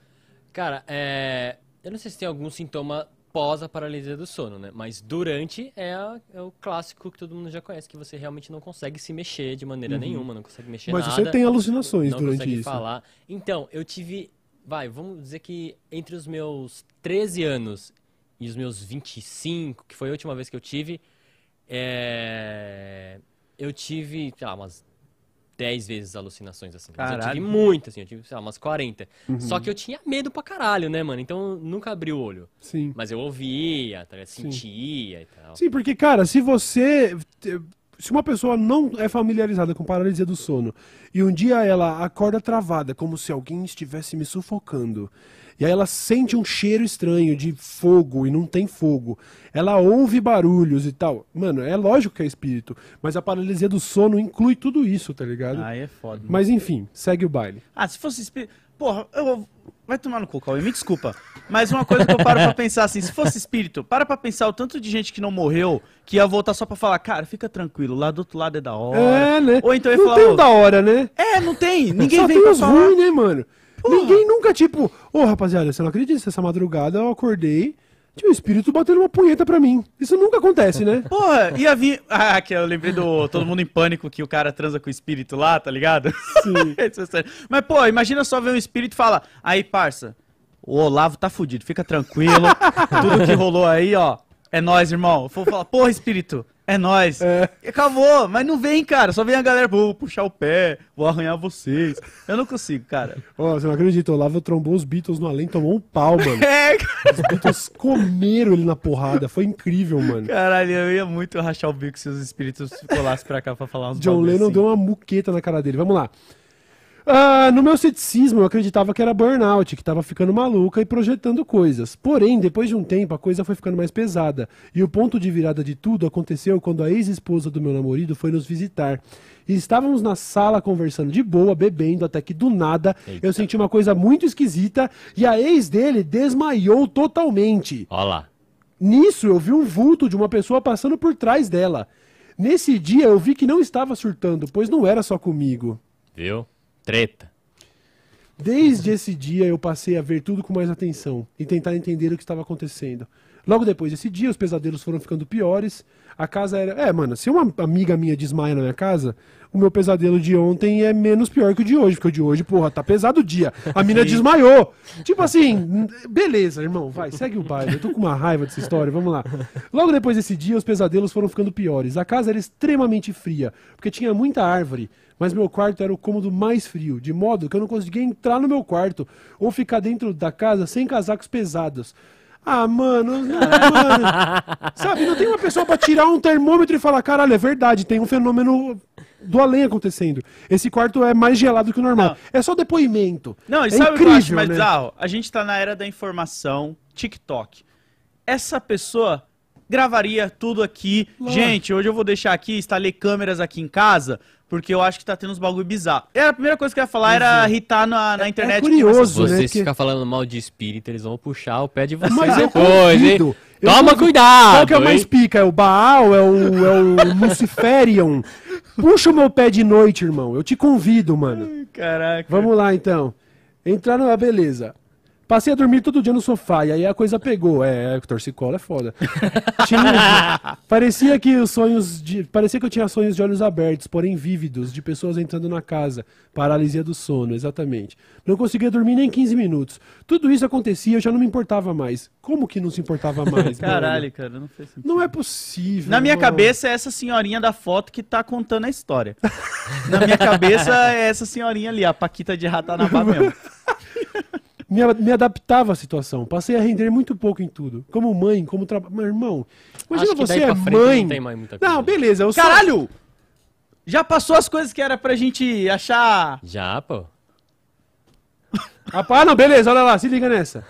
Speaker 3: Cara, é... eu não sei se tem algum sintoma pós a paralisia do sono, né? Mas durante é, a- é o clássico que todo mundo já conhece, que você realmente não consegue se mexer de maneira nenhuma, não consegue mexer
Speaker 1: Uhum. Mas
Speaker 3: nada.
Speaker 1: você tem alucinações
Speaker 3: não
Speaker 1: durante isso.
Speaker 3: falar. Então, eu tive, vai, vamos dizer que entre os meus 13 anos e os meus 25, que foi a última vez que eu tive, é... eu tive, sei lá, umas 10 vezes alucinações, assim. Mas eu tive
Speaker 2: Caralho.
Speaker 3: muitas, assim, eu tive, sei lá, umas 40.
Speaker 1: Uhum.
Speaker 3: Só que eu tinha medo pra caralho, né, mano? Então eu nunca abri o olho.
Speaker 1: Sim.
Speaker 3: Mas eu ouvia, tá sentia e tal.
Speaker 1: Sim, porque, cara, se você. Se uma pessoa não é familiarizada com paralisia do sono e um dia ela acorda travada, como se alguém estivesse me sufocando, e aí ela sente um cheiro estranho de fogo e não tem fogo, ela ouve barulhos e tal, mano, é lógico que é espírito, mas a paralisia do sono inclui tudo isso, tá ligado?
Speaker 2: Aí é foda.
Speaker 1: Mas enfim, segue o baile.
Speaker 2: Ah, se fosse espírito. Porra, eu. Vai tomar no cu, Cauê, me desculpa. Mas uma coisa que eu paro pra pensar assim, se fosse espírito, para pra pensar o tanto de gente que não morreu, que ia voltar só pra falar, cara, fica tranquilo, lá do outro lado é da hora.
Speaker 1: É, né?
Speaker 2: Ou então ia
Speaker 1: não
Speaker 2: falar,
Speaker 1: tem
Speaker 2: ô,
Speaker 1: um da hora, né?
Speaker 2: É, não tem. Ninguém
Speaker 1: Só
Speaker 2: vem
Speaker 1: tem
Speaker 2: pra
Speaker 1: os
Speaker 2: falar.
Speaker 1: ruins, né, mano? Ninguém nunca, tipo, ô rapaziada, você não acredita? Essa madrugada eu acordei, tinha um espírito batendo uma punheta pra mim. Isso nunca acontece, né?
Speaker 2: Porra, ia vir. Ah, que eu lembrei do Todo Mundo em Pânico que o cara transa com o espírito lá, tá ligado?
Speaker 1: Sim.
Speaker 2: É. Mas, pô, imagina só ver um espírito e falar: aí, parça, o Olavo tá fudido, fica tranquilo. Tudo que rolou aí, ó, é nóis, irmão. Eu vou falar: porra, espírito, é nóis.
Speaker 1: É.
Speaker 2: Acabou, mas não vem, cara. Só vem a galera, vou puxar o pé, vou arranhar vocês. Eu não consigo, cara.
Speaker 1: Ó, você não acredita, o Olavo trombou os Beatles no além, tomou um pau, mano.
Speaker 2: É, cara.
Speaker 1: Os Beatles comeram ele na porrada, foi incrível, mano.
Speaker 2: caralho, eu ia muito rachar o bico se os espíritos colassem pra cá pra falar uns
Speaker 1: John Lennon
Speaker 2: assim.
Speaker 1: deu uma muqueta na cara dele. Vamos lá. Ah, no meu ceticismo, eu acreditava que era burnout, que tava ficando maluca e projetando coisas. Porém, depois de um tempo, a coisa foi ficando mais pesada. E o ponto de virada de tudo aconteceu quando a ex-esposa do meu namorado foi nos visitar. E estávamos na sala conversando de boa, bebendo, até que do nada eu senti uma coisa muito esquisita e a ex dele desmaiou totalmente.
Speaker 3: Ó lá.
Speaker 1: Nisso, eu vi um vulto de uma pessoa passando por trás dela. Nesse dia, eu vi que não estava surtando, pois não era só comigo.
Speaker 3: Viu? Treta.
Speaker 1: Desde esse dia, eu passei a ver tudo com mais atenção e tentar entender o que estava acontecendo. Logo depois desse dia, os pesadelos foram ficando piores. A casa era. É, mano, se uma amiga minha desmaia na minha casa, o meu pesadelo de ontem é menos pior que o de hoje, porque o de hoje, porra, tá pesado o dia. A mina desmaiou. Tipo assim, beleza, irmão, vai, segue o baile. Eu tô com uma raiva dessa história, vamos lá. Logo depois desse dia, os pesadelos foram ficando piores. A casa era extremamente fria, porque tinha muita árvore. Mas meu quarto era o cômodo mais frio, de modo que eu não conseguia entrar no meu quarto ou ficar dentro da casa sem casacos pesados. Ah, mano, ah, mano. Sabe, não tem uma pessoa pra tirar um termômetro e falar, caralho, é verdade, tem um fenômeno do além acontecendo. Esse quarto é mais gelado que o normal.
Speaker 2: Não.
Speaker 1: É só depoimento.
Speaker 2: Não, e
Speaker 1: é
Speaker 2: sabe o que eu acho
Speaker 1: incrível,
Speaker 2: mais
Speaker 1: né?
Speaker 2: bizarro? A gente tá na era da informação, TikTok. Essa pessoa gravaria tudo aqui.
Speaker 1: Lógico.
Speaker 2: Gente, hoje eu vou deixar aqui, instalei câmeras aqui em casa, porque eu acho que tá tendo uns bagulho bizarro. Era a primeira coisa que eu ia falar era irritar na, na internet.
Speaker 1: é curioso.
Speaker 3: Se
Speaker 1: né,
Speaker 3: vocês
Speaker 1: que-
Speaker 3: ficar falando mal de espírito, eles vão puxar o pé de vocês
Speaker 1: Mas eu
Speaker 3: depois, hein? Toma
Speaker 1: convido.
Speaker 3: cuidado!
Speaker 1: Qual que é o mais pica? É o Baal? É o, é o Luciferion? Puxa o meu pé de noite, irmão. Eu te convido, mano.
Speaker 2: Caraca.
Speaker 1: Vamos lá, então. Entrar na beleza. Passei a dormir todo dia no sofá e aí a coisa pegou. É, é torcicolo é foda. Tinha- parecia que os sonhos de, parecia que eu tinha sonhos de olhos abertos, porém vívidos, de pessoas entrando na casa. Paralisia do sono, exatamente. Não conseguia dormir nem 15 minutos. Tudo isso acontecia, eu já não me importava mais. Como que não se importava mais? mano?
Speaker 2: Caralho, cara, não fez sentido.
Speaker 1: Não é possível.
Speaker 2: Na minha
Speaker 1: irmão.
Speaker 2: cabeça é essa senhorinha da foto que tá contando a história. Na minha cabeça é essa senhorinha ali, a Paquita de Ratanabá mesmo.
Speaker 1: Me, me adaptava à situação. Passei a render muito pouco em tudo. Como mãe, como trabalho. Meu irmão, imagina
Speaker 3: Acho que
Speaker 1: você
Speaker 3: daí
Speaker 1: é mãe.
Speaker 3: não tem mais muita coisa.
Speaker 1: Não, beleza. Eu sou-
Speaker 2: Caralho! Já passou as coisas que era pra gente achar.
Speaker 3: Já, pô.
Speaker 1: Rapaz, ah, não, beleza, olha lá, se liga nessa.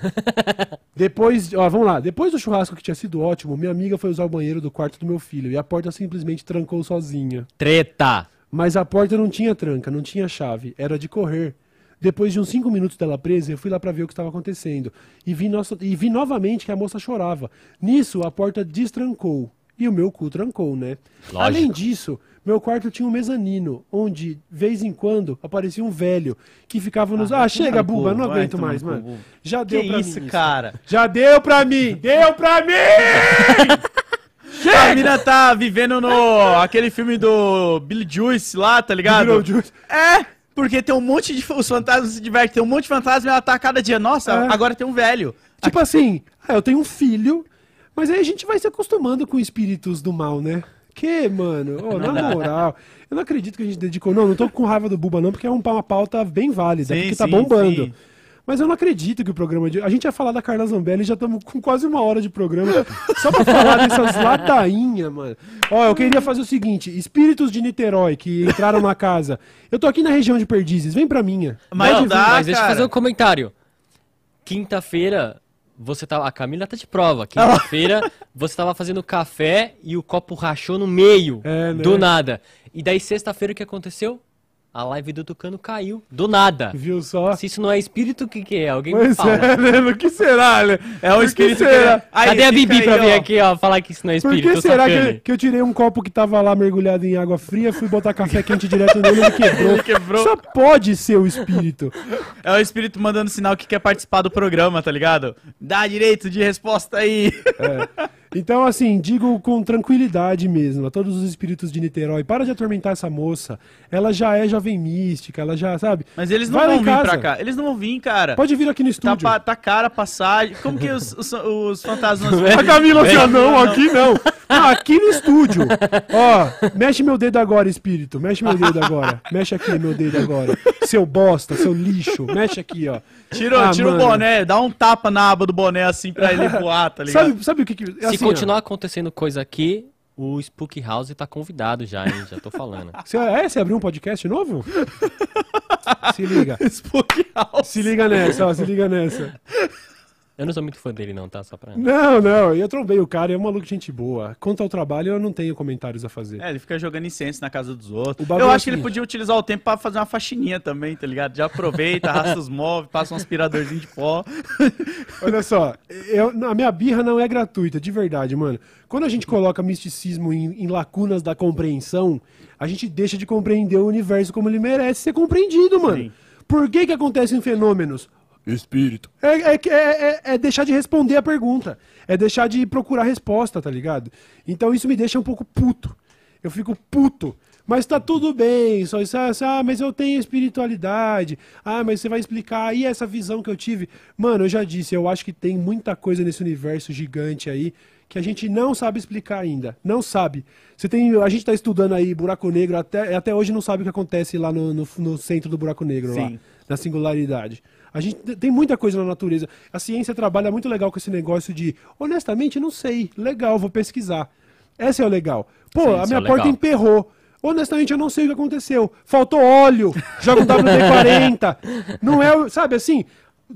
Speaker 1: Depois, ó, vamos lá. Depois do churrasco que tinha sido ótimo, minha amiga foi usar o banheiro do quarto do meu filho e a porta simplesmente trancou sozinha.
Speaker 3: Treta!
Speaker 1: Mas a porta não tinha tranca, não tinha chave, era de correr. Depois de uns cinco minutos dela presa, eu fui lá para ver o que estava acontecendo. E vi, nossa, e vi novamente que a moça chorava. Nisso, a porta destrancou. E o meu cu trancou, né?
Speaker 3: Lógico.
Speaker 1: Além disso, meu quarto tinha um mezanino, onde, vez em quando, aparecia um velho que ficava nos. Ah, chega,
Speaker 2: tomar no
Speaker 1: Buba, não
Speaker 2: vai
Speaker 1: aguento
Speaker 2: tomar
Speaker 1: mais, mano.
Speaker 2: Buba.
Speaker 1: Já
Speaker 2: Que
Speaker 1: deu pra
Speaker 2: isso,
Speaker 1: mim.
Speaker 2: cara?
Speaker 1: Já deu pra mim! Deu pra mim!
Speaker 2: A mina tá vivendo no aquele filme do Billy Juice lá, tá ligado?
Speaker 1: Beetlejuice.
Speaker 2: É, porque tem um monte de. Os fantasmas se divertem, tem um monte de fantasma e ela tá a cada dia. Nossa,
Speaker 1: É.
Speaker 2: agora tem um velho.
Speaker 1: Tipo assim, ah, eu tenho um filho, mas aí a gente vai se acostumando com espíritos do mal, né? Que, mano, ô, na moral, eu não acredito que a gente dedicou. Não, não tô com raiva do Buba, não, porque é um- uma pauta bem válida,
Speaker 2: Sim,
Speaker 1: porque tá
Speaker 2: sim,
Speaker 1: bombando.
Speaker 2: sim.
Speaker 1: Mas eu não acredito que o programa de. A gente ia falar da Carla Zambelli e já estamos com quase uma hora de programa só pra falar dessas ladainhas, mano. Ó, eu queria fazer o seguinte: espíritos de Niterói que entraram na casa. Eu tô aqui na região de Perdizes, vem pra minha.
Speaker 2: Mas não dá,
Speaker 3: Mas deixa eu fazer um comentário. Quinta-feira, você tava. A Camila tá de prova. Quinta-feira, você tava fazendo café e o copo rachou no meio.
Speaker 1: É, né?
Speaker 3: Do nada. E daí, sexta-feira, o que aconteceu? A live do Tucano caiu. Do nada.
Speaker 1: Viu só?
Speaker 3: Se isso não é espírito, o que, que é? Alguém me
Speaker 1: Pois
Speaker 3: fala.
Speaker 1: é, né? O que será, né?
Speaker 2: É o
Speaker 1: Por que
Speaker 2: espírito
Speaker 1: será?
Speaker 2: Aí,
Speaker 3: Cadê a Bibi
Speaker 2: aí,
Speaker 3: pra vir aqui, ó, falar que isso não é
Speaker 1: Por
Speaker 3: espírito?
Speaker 1: que será que, que eu tirei um copo que tava lá mergulhado em água fria, fui botar café quente direto nele e ele quebrou?
Speaker 2: Ele quebrou.
Speaker 1: Só pode ser o espírito.
Speaker 2: É o espírito mandando sinal que quer participar do programa, tá ligado? Dá direito de resposta aí.
Speaker 1: Então, assim, digo com tranquilidade mesmo a todos os espíritos de Niterói, para de atormentar essa moça. Ela já é jovem mística, ela já, sabe?
Speaker 2: Mas eles não
Speaker 1: Vai
Speaker 2: vão vir
Speaker 1: casa.
Speaker 2: pra cá. Eles não vão vir, cara.
Speaker 1: Pode vir aqui no
Speaker 2: Tá,
Speaker 1: estúdio.
Speaker 2: pa- tá cara a passagem. Como que os, os, os fantasmas
Speaker 1: A Camila assim, ó, não,
Speaker 2: Não.
Speaker 1: aqui não. Não, aqui no estúdio. Ó, mexe meu dedo agora, espírito. Mexe meu dedo agora. Mexe aqui meu dedo agora. Seu bosta, seu lixo. Mexe aqui, ó.
Speaker 2: Tira,
Speaker 1: Ah,
Speaker 2: tira o boné, dá um tapa na aba do boné assim pra ele voar, tá ligado?
Speaker 1: Sabe, sabe o que que...
Speaker 3: Se
Speaker 1: assim, ó,
Speaker 3: continuar acontecendo coisa aqui, o Spook House tá convidado já, hein? Já tô falando.
Speaker 1: Você, é, você abriu um podcast novo? se liga.
Speaker 2: Spook House.
Speaker 1: Se liga nessa, ó, se liga nessa.
Speaker 3: Eu não sou muito fã dele, não, tá? Só pra.
Speaker 1: Não, não, eu trombei o cara, é um maluco de gente boa. Quanto ao trabalho, eu não tenho comentários a fazer.
Speaker 2: É, ele fica jogando incenso na casa dos outros. Eu
Speaker 1: é
Speaker 2: acho que ele
Speaker 1: assim.
Speaker 2: podia utilizar o tempo pra fazer uma faxininha também, tá ligado? Já aproveita, arrasta os móveis, passa um aspiradorzinho de pó.
Speaker 1: Olha só, eu, a minha birra não é gratuita, de verdade, mano. Quando a gente coloca misticismo em, em lacunas da compreensão, a gente deixa de compreender o universo como ele merece ser compreendido, mano.
Speaker 2: Sim.
Speaker 1: Por que que acontecem fenômenos? Espírito. É, é, é, é- é deixar de responder a pergunta. É deixar de procurar resposta, tá ligado? Então isso me deixa um pouco puto. Eu fico puto. Mas tá tudo bem, só isso, ah, ah, mas eu tenho espiritualidade. Ah, mas você vai explicar. E essa visão que eu tive? Mano, eu já disse, eu acho que tem muita coisa nesse universo gigante aí que a gente não sabe explicar ainda. Não sabe. Você tem, a gente tá estudando aí buraco negro, até, até hoje não sabe o que acontece lá no, no, no centro do buraco negro, lá,
Speaker 2: Sim.
Speaker 1: na singularidade. A gente te- tem muita coisa na natureza. A ciência trabalha muito legal com esse negócio de, honestamente, não sei. Legal, vou pesquisar. Esse é o legal. Pô,
Speaker 3: Sim,
Speaker 1: a minha
Speaker 3: é
Speaker 1: porta
Speaker 3: legal.
Speaker 1: emperrou. Honestamente, eu não sei o que aconteceu. Faltou óleo, joga um WD-40. Não é, o- sabe assim,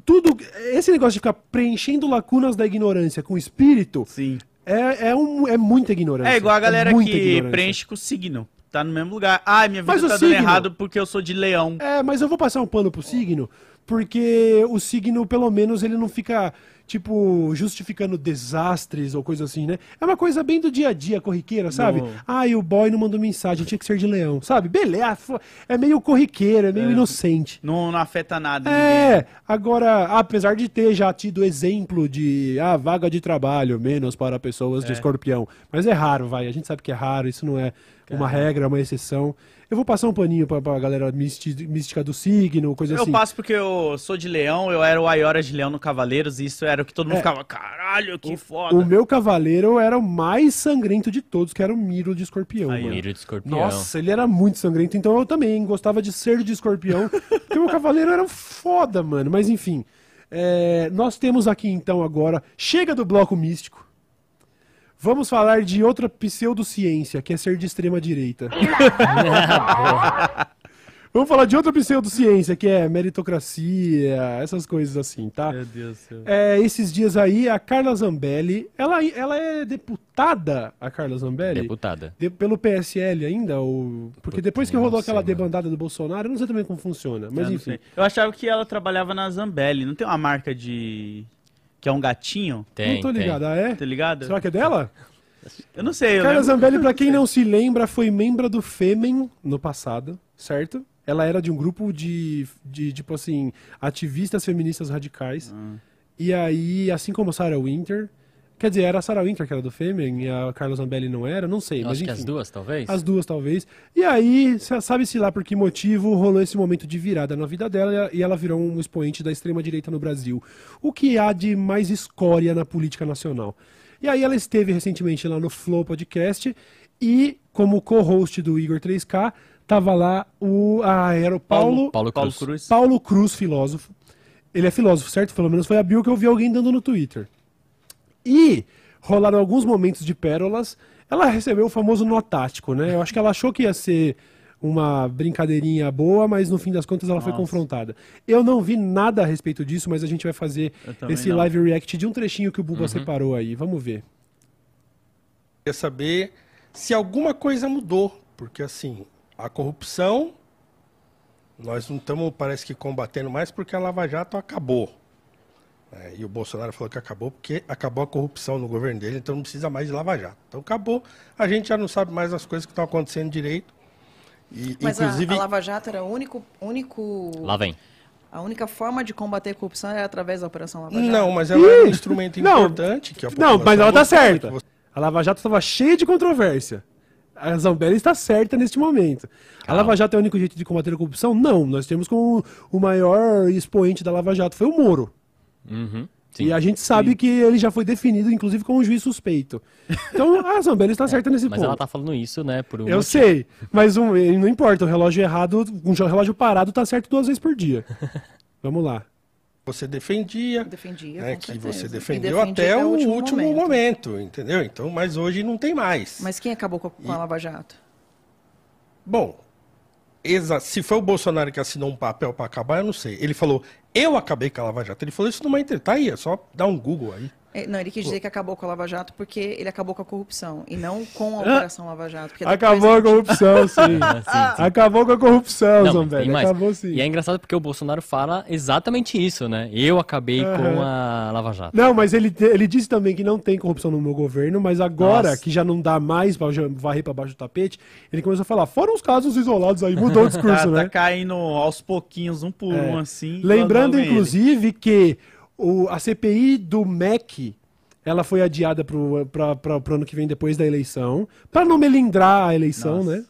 Speaker 1: tudo. Esse negócio de ficar preenchendo lacunas da ignorância com espírito
Speaker 2: Sim.
Speaker 1: é, é, um, é muita ignorância.
Speaker 2: É igual a galera
Speaker 1: muita
Speaker 2: que
Speaker 1: ignorância.
Speaker 2: preenche com o signo. Tá no mesmo lugar. Ah, minha vida
Speaker 1: Mas
Speaker 2: tá dando
Speaker 1: signo-
Speaker 2: errado porque eu sou de leão.
Speaker 1: É, mas eu vou passar um pano pro signo, porque o signo, pelo menos, ele não fica, tipo, justificando desastres ou coisa assim, né? É uma coisa bem do dia a dia, corriqueira, sabe?
Speaker 2: Não.
Speaker 1: Ah, e o boy não mandou mensagem, tinha que ser de leão, sabe? Beleza, fo- é meio corriqueiro, é meio inocente.
Speaker 2: Não, não afeta nada ninguém.
Speaker 1: É, agora, apesar de ter já tido exemplo de ah, vaga de trabalho, menos para pessoas de escorpião. Mas é raro, vai. A gente sabe que é raro, isso não é uma regra, é uma exceção. Eu vou passar um paninho pra, pra galera mística do signo, coisa
Speaker 2: Eu
Speaker 1: assim.
Speaker 2: passo porque eu sou de leão, eu era o Ayora de leão no Cavaleiros, e isso era o que todo mundo
Speaker 1: É.
Speaker 2: ficava, caralho, que foda.
Speaker 1: O meu cavaleiro era o mais sangrento de todos, que era o Miro de escorpião.
Speaker 2: Aí,
Speaker 1: mano.
Speaker 3: Miro de escorpião.
Speaker 1: Nossa, ele era muito sangrento, então eu também gostava de ser de escorpião, porque o meu cavaleiro era um foda, mano. Mas enfim, é, nós temos aqui então agora, chega do bloco místico, vamos falar de outra pseudociência, que é ser de extrema direita. Vamos falar de outra pseudociência, que é meritocracia, essas coisas assim, tá?
Speaker 2: Meu Deus do céu.
Speaker 1: É, esses dias aí, a Carla Zambelli, ela, ela é deputada, a Carla Zambelli?
Speaker 3: Deputada.
Speaker 1: De- pelo PSL ainda? Ou... Porque depois que rolou
Speaker 3: sei,
Speaker 1: aquela
Speaker 3: mano.
Speaker 1: debandada do Bolsonaro, eu não sei também como funciona, mas enfim.
Speaker 2: sei. Eu achava que ela trabalhava na Zambelli. Não tem uma marca de. Que é um gatinho?
Speaker 3: Tem,
Speaker 1: não tô
Speaker 3: tem.
Speaker 1: ligado, ah, é?
Speaker 2: Tá ligado?
Speaker 1: Será que é dela?
Speaker 2: Eu não sei. Eu
Speaker 1: Carla Zambelli, pra quem não se lembra, foi membro do Fêmen no passado, certo? Ela era de um grupo de, de tipo assim, ativistas feministas radicais.
Speaker 2: Ah.
Speaker 1: E aí, assim como a Sarah Winter, quer dizer, era a Sarah Winter que era do Fêmen e a Carla Zambelli não era, não sei,
Speaker 3: Eu
Speaker 1: mas
Speaker 3: acho que
Speaker 1: enfim.
Speaker 3: as duas, talvez.
Speaker 1: As duas, talvez. E aí, sa- sabe-se lá por que motivo rolou esse momento de virada na vida dela e ela virou um expoente da extrema-direita no Brasil. O que há de mais escória na política nacional. E aí ela esteve recentemente lá no Flow Podcast e, como co-host do Igor 3K, tava lá o... Ah, era o Paulo...
Speaker 3: Paulo
Speaker 2: Paulo
Speaker 3: Cruz.
Speaker 2: Cruz.
Speaker 1: Paulo Cruz, filósofo. Ele é filósofo, certo? Pelo menos foi a bio que eu vi alguém dando no Twitter. E rolaram alguns momentos de pérolas. Ela recebeu o famoso nó tático, né? Eu acho que ela achou que ia ser uma brincadeirinha boa, mas no fim das contas ela foi
Speaker 2: Nossa.
Speaker 1: confrontada. Eu não vi nada a respeito disso, mas a gente vai fazer esse
Speaker 2: não.
Speaker 1: live react de um trechinho que o Buba separou aí. Vamos ver.
Speaker 8: queria saber se alguma coisa mudou, porque assim, a corrupção nós não estamos, parece que combatendo mais porque a Lava Jato acabou. É, e o Bolsonaro falou que acabou porque acabou a corrupção no governo dele, então não precisa mais de Lava Jato. Então acabou, a gente já não sabe mais as coisas que estão acontecendo direito. E,
Speaker 9: Mas a-
Speaker 8: inclusive,
Speaker 9: a, Lava Jato era o único, único.
Speaker 3: Lá vem.
Speaker 9: A única forma de combater a corrupção era através da Operação Lava Jato.
Speaker 8: não, mas ela é um instrumento
Speaker 1: Não.
Speaker 8: importante. Que a
Speaker 1: Não, mas ela tá
Speaker 8: gostava,
Speaker 1: certa.
Speaker 8: você-
Speaker 1: A Lava Jato estava cheia de controvérsia. A Zambelli está certa neste momento. A Lava Jato é o único jeito de combater a corrupção? Não. Nós temos como o maior expoente da Lava Jato foi o Moro.
Speaker 3: Uhum. Sim.
Speaker 1: E a gente sabe que ele já foi definido, inclusive, como um juiz suspeito. Então a Zambelli está certa nesse
Speaker 3: Mas
Speaker 1: ponto.
Speaker 3: ela tá falando isso, né? Por um
Speaker 1: Eu
Speaker 3: motivo.
Speaker 1: sei, mas um, não importa, o relógio errado, um relógio parado tá certo duas vezes por dia. Vamos lá.
Speaker 8: Você defendia,
Speaker 9: Defendia,
Speaker 8: né,
Speaker 9: com
Speaker 8: que
Speaker 9: certeza.
Speaker 8: você defendeu
Speaker 9: defendia
Speaker 8: até o
Speaker 9: último
Speaker 8: último,
Speaker 9: momento.
Speaker 8: momento. entendeu? Então, mas hoje não tem mais.
Speaker 9: Mas quem acabou com a, com a Lava Jato?
Speaker 8: Bom, exa- se foi o Bolsonaro que assinou um papel para acabar, eu não sei. Ele falou, eu acabei com a Lava Jato. Ele falou isso numa entrevista. Tá aí, é só dar um Google aí.
Speaker 9: É, Não, ele quis dizer que acabou com a Lava Jato porque ele acabou com a corrupção e não com a Operação Lava Jato.
Speaker 1: Acabou a corrupção, sim.
Speaker 3: Ah, sim, sim.
Speaker 1: Acabou com a corrupção,
Speaker 3: Não.
Speaker 1: Acabou sim.
Speaker 3: E é engraçado porque o Bolsonaro fala exatamente isso, né? Eu acabei com a Lava Jato.
Speaker 1: Não, mas ele, ele disse também que não tem corrupção no meu governo, mas agora
Speaker 3: Nossa.
Speaker 1: que já não dá mais pra varrer pra baixo do tapete, ele começou a falar, foram os casos isolados aí, mudou o discurso,
Speaker 2: Tá,
Speaker 1: né?
Speaker 2: tá caindo aos pouquinhos, um por
Speaker 1: É.
Speaker 2: um, assim.
Speaker 1: Lembrando,
Speaker 2: vem ele.
Speaker 1: inclusive, que o, a CPI do MEC, ela foi adiada pra, pro ano que vem depois da eleição, pra não melindrar a eleição,
Speaker 2: Nossa.
Speaker 1: né?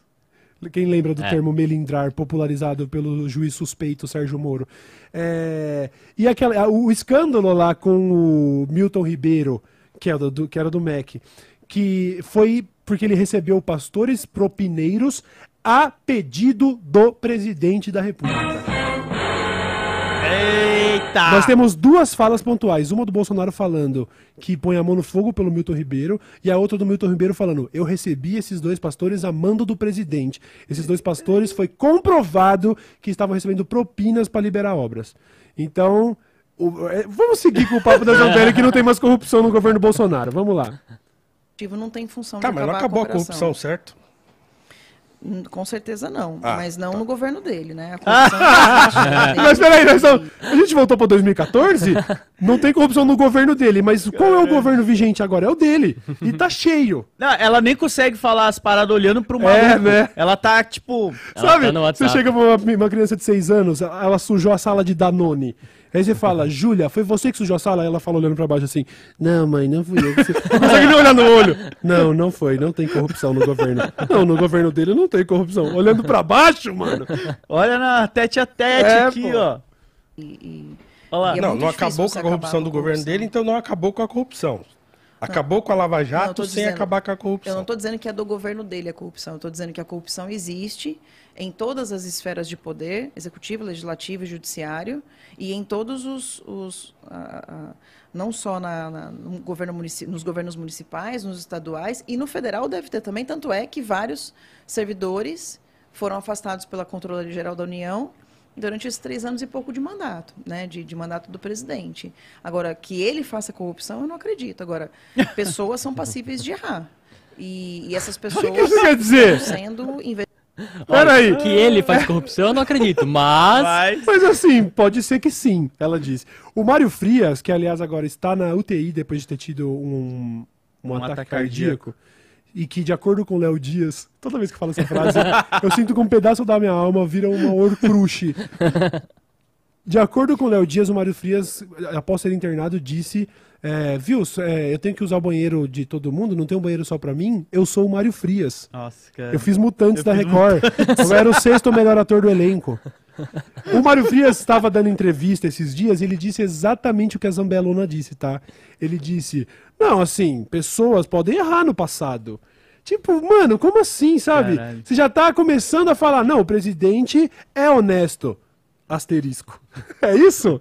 Speaker 1: Quem lembra do
Speaker 3: É.
Speaker 1: termo melindrar, popularizado pelo juiz suspeito Sérgio Moro. É, e aquela, o escândalo lá com o Milton Ribeiro, que era do, que era do MEC, que foi porque ele recebeu pastores propineiros a pedido do presidente da República.
Speaker 2: Eita!
Speaker 1: Nós temos duas falas pontuais. Uma do Bolsonaro falando que põe a mão no fogo pelo Milton Ribeiro, e a outra do Milton Ribeiro falando: eu recebi esses dois pastores a mando do presidente. Esses dois pastores foi comprovado que estavam recebendo propinas para liberar obras. Então, o- é, vamos seguir com o papo da Zambelli que não tem mais corrupção no governo Bolsonaro. Vamos lá.
Speaker 9: Não tem função
Speaker 8: Tá,
Speaker 9: de
Speaker 8: mas
Speaker 9: acabar
Speaker 8: acabou a corrupção, certo?
Speaker 9: Com certeza não,
Speaker 8: Ah,
Speaker 9: mas não no governo dele, né? A corrupção não existe,
Speaker 1: Mas peraí, nós estamos- a gente voltou para 2014? Não tem corrupção no governo dele, mas qual é o governo vigente agora? É o dele. E tá cheio.
Speaker 2: Não, ela nem consegue falar as paradas olhando pro
Speaker 1: É,
Speaker 2: maluco.
Speaker 1: né?
Speaker 2: Ela tá, tipo...
Speaker 3: Ela
Speaker 1: Sabe,
Speaker 3: tá no
Speaker 1: você chega pra uma, uma criança de 6 anos, ela sujou a sala de Danone. Aí você fala, Júlia, foi você que sujou a sala? Aí ela fala olhando pra baixo assim, não, mãe, não fui eu. Você não consegue nem olhar no olho. Não, não foi, não tem corrupção no governo. Não, no governo dele não tem corrupção. Olhando pra baixo, mano.
Speaker 2: Olha na tete a tete
Speaker 1: É,
Speaker 2: aqui,
Speaker 1: pô.
Speaker 2: ó.
Speaker 9: E- e-
Speaker 2: Olha lá.
Speaker 9: E é
Speaker 8: não, não acabou
Speaker 9: você
Speaker 8: com a corrupção do governo
Speaker 9: corrupção.
Speaker 8: dele, então não acabou com a corrupção. Acabou com a Lava
Speaker 9: eu
Speaker 8: Jato sem
Speaker 9: dizendo-
Speaker 8: acabar com a
Speaker 9: Eu
Speaker 8: corrupção.
Speaker 9: não estou dizendo que é do governo dele a corrupção, eu estou dizendo que a corrupção existe em todas as esferas de poder, executivo, legislativo e judiciário, e em todos os. os não só na, na- no governo nos governos municipais, nos estaduais, e no federal deve ter também, tanto é que vários servidores foram afastados pela Controladoria Geral da União durante esses três anos e pouco de mandato, né, de, de mandato do presidente. Agora, que ele faça corrupção, eu não acredito. Agora, pessoas são passíveis de errar. E, e essas pessoas
Speaker 1: O que isso quer dizer?
Speaker 9: estão sendo investigadas.
Speaker 1: Peraí.
Speaker 3: Que ele faz corrupção, eu não acredito. Mas.
Speaker 2: Mas...
Speaker 1: Mas assim, pode ser que sim, ela disse. O Mário Frias, que aliás agora está na UTI depois de ter tido um, um,
Speaker 2: Um
Speaker 1: ataque,
Speaker 2: ataque
Speaker 1: cardíaco, e que, de acordo com o Léo Dias, toda vez que eu falo essa frase, eu sinto que um pedaço da minha alma vira uma horcruxe. De acordo com o Léo Dias, o Mário Frias, após ser internado, disse: é, Viu, é, eu tenho que usar o banheiro de todo mundo, não tem um banheiro só pra mim? Eu sou o Mário Frias.
Speaker 2: Nossa, cara.
Speaker 1: Eu fiz Mutantes
Speaker 2: Eu
Speaker 1: da
Speaker 2: fiz
Speaker 1: Record. Eu era o sexto melhor ator do elenco. O Mário Frias estava dando entrevista esses dias e ele disse exatamente o que a Zambelona disse, tá? Ele disse: Não, assim, pessoas podem errar no passado. Tipo, mano, como assim, sabe?
Speaker 2: Caralho.
Speaker 1: Você já tá começando a falar, não, o presidente é honesto. Asterisco. É isso?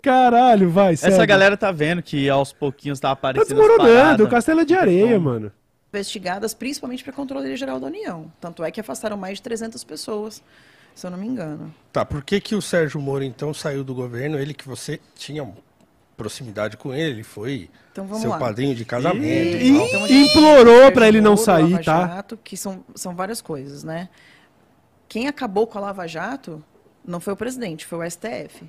Speaker 1: Caralho, vai,
Speaker 2: Essa
Speaker 1: segue.
Speaker 2: galera tá vendo que aos pouquinhos tá
Speaker 1: Tá
Speaker 2: aparecendo as
Speaker 1: desmoronando, castelo é de areia,
Speaker 2: Como?
Speaker 1: mano.
Speaker 9: investigadas principalmente para a Controladoria Geral da União. Tanto é que afastaram mais de 300 pessoas, se eu não me engano.
Speaker 8: Tá, por que, que o Sérgio Moro então saiu do governo? Ele que você tinha proximidade com ele, ele foi
Speaker 9: Então vamos
Speaker 8: seu
Speaker 9: lá.
Speaker 8: padrinho de casamento
Speaker 1: E-
Speaker 8: e tal.
Speaker 9: Então,
Speaker 1: implorou pra ele não sair,
Speaker 9: Moro,
Speaker 1: tá?
Speaker 9: Lava Jato, que são, são várias coisas, né? Quem acabou com a Lava Jato não foi o presidente, foi o STF.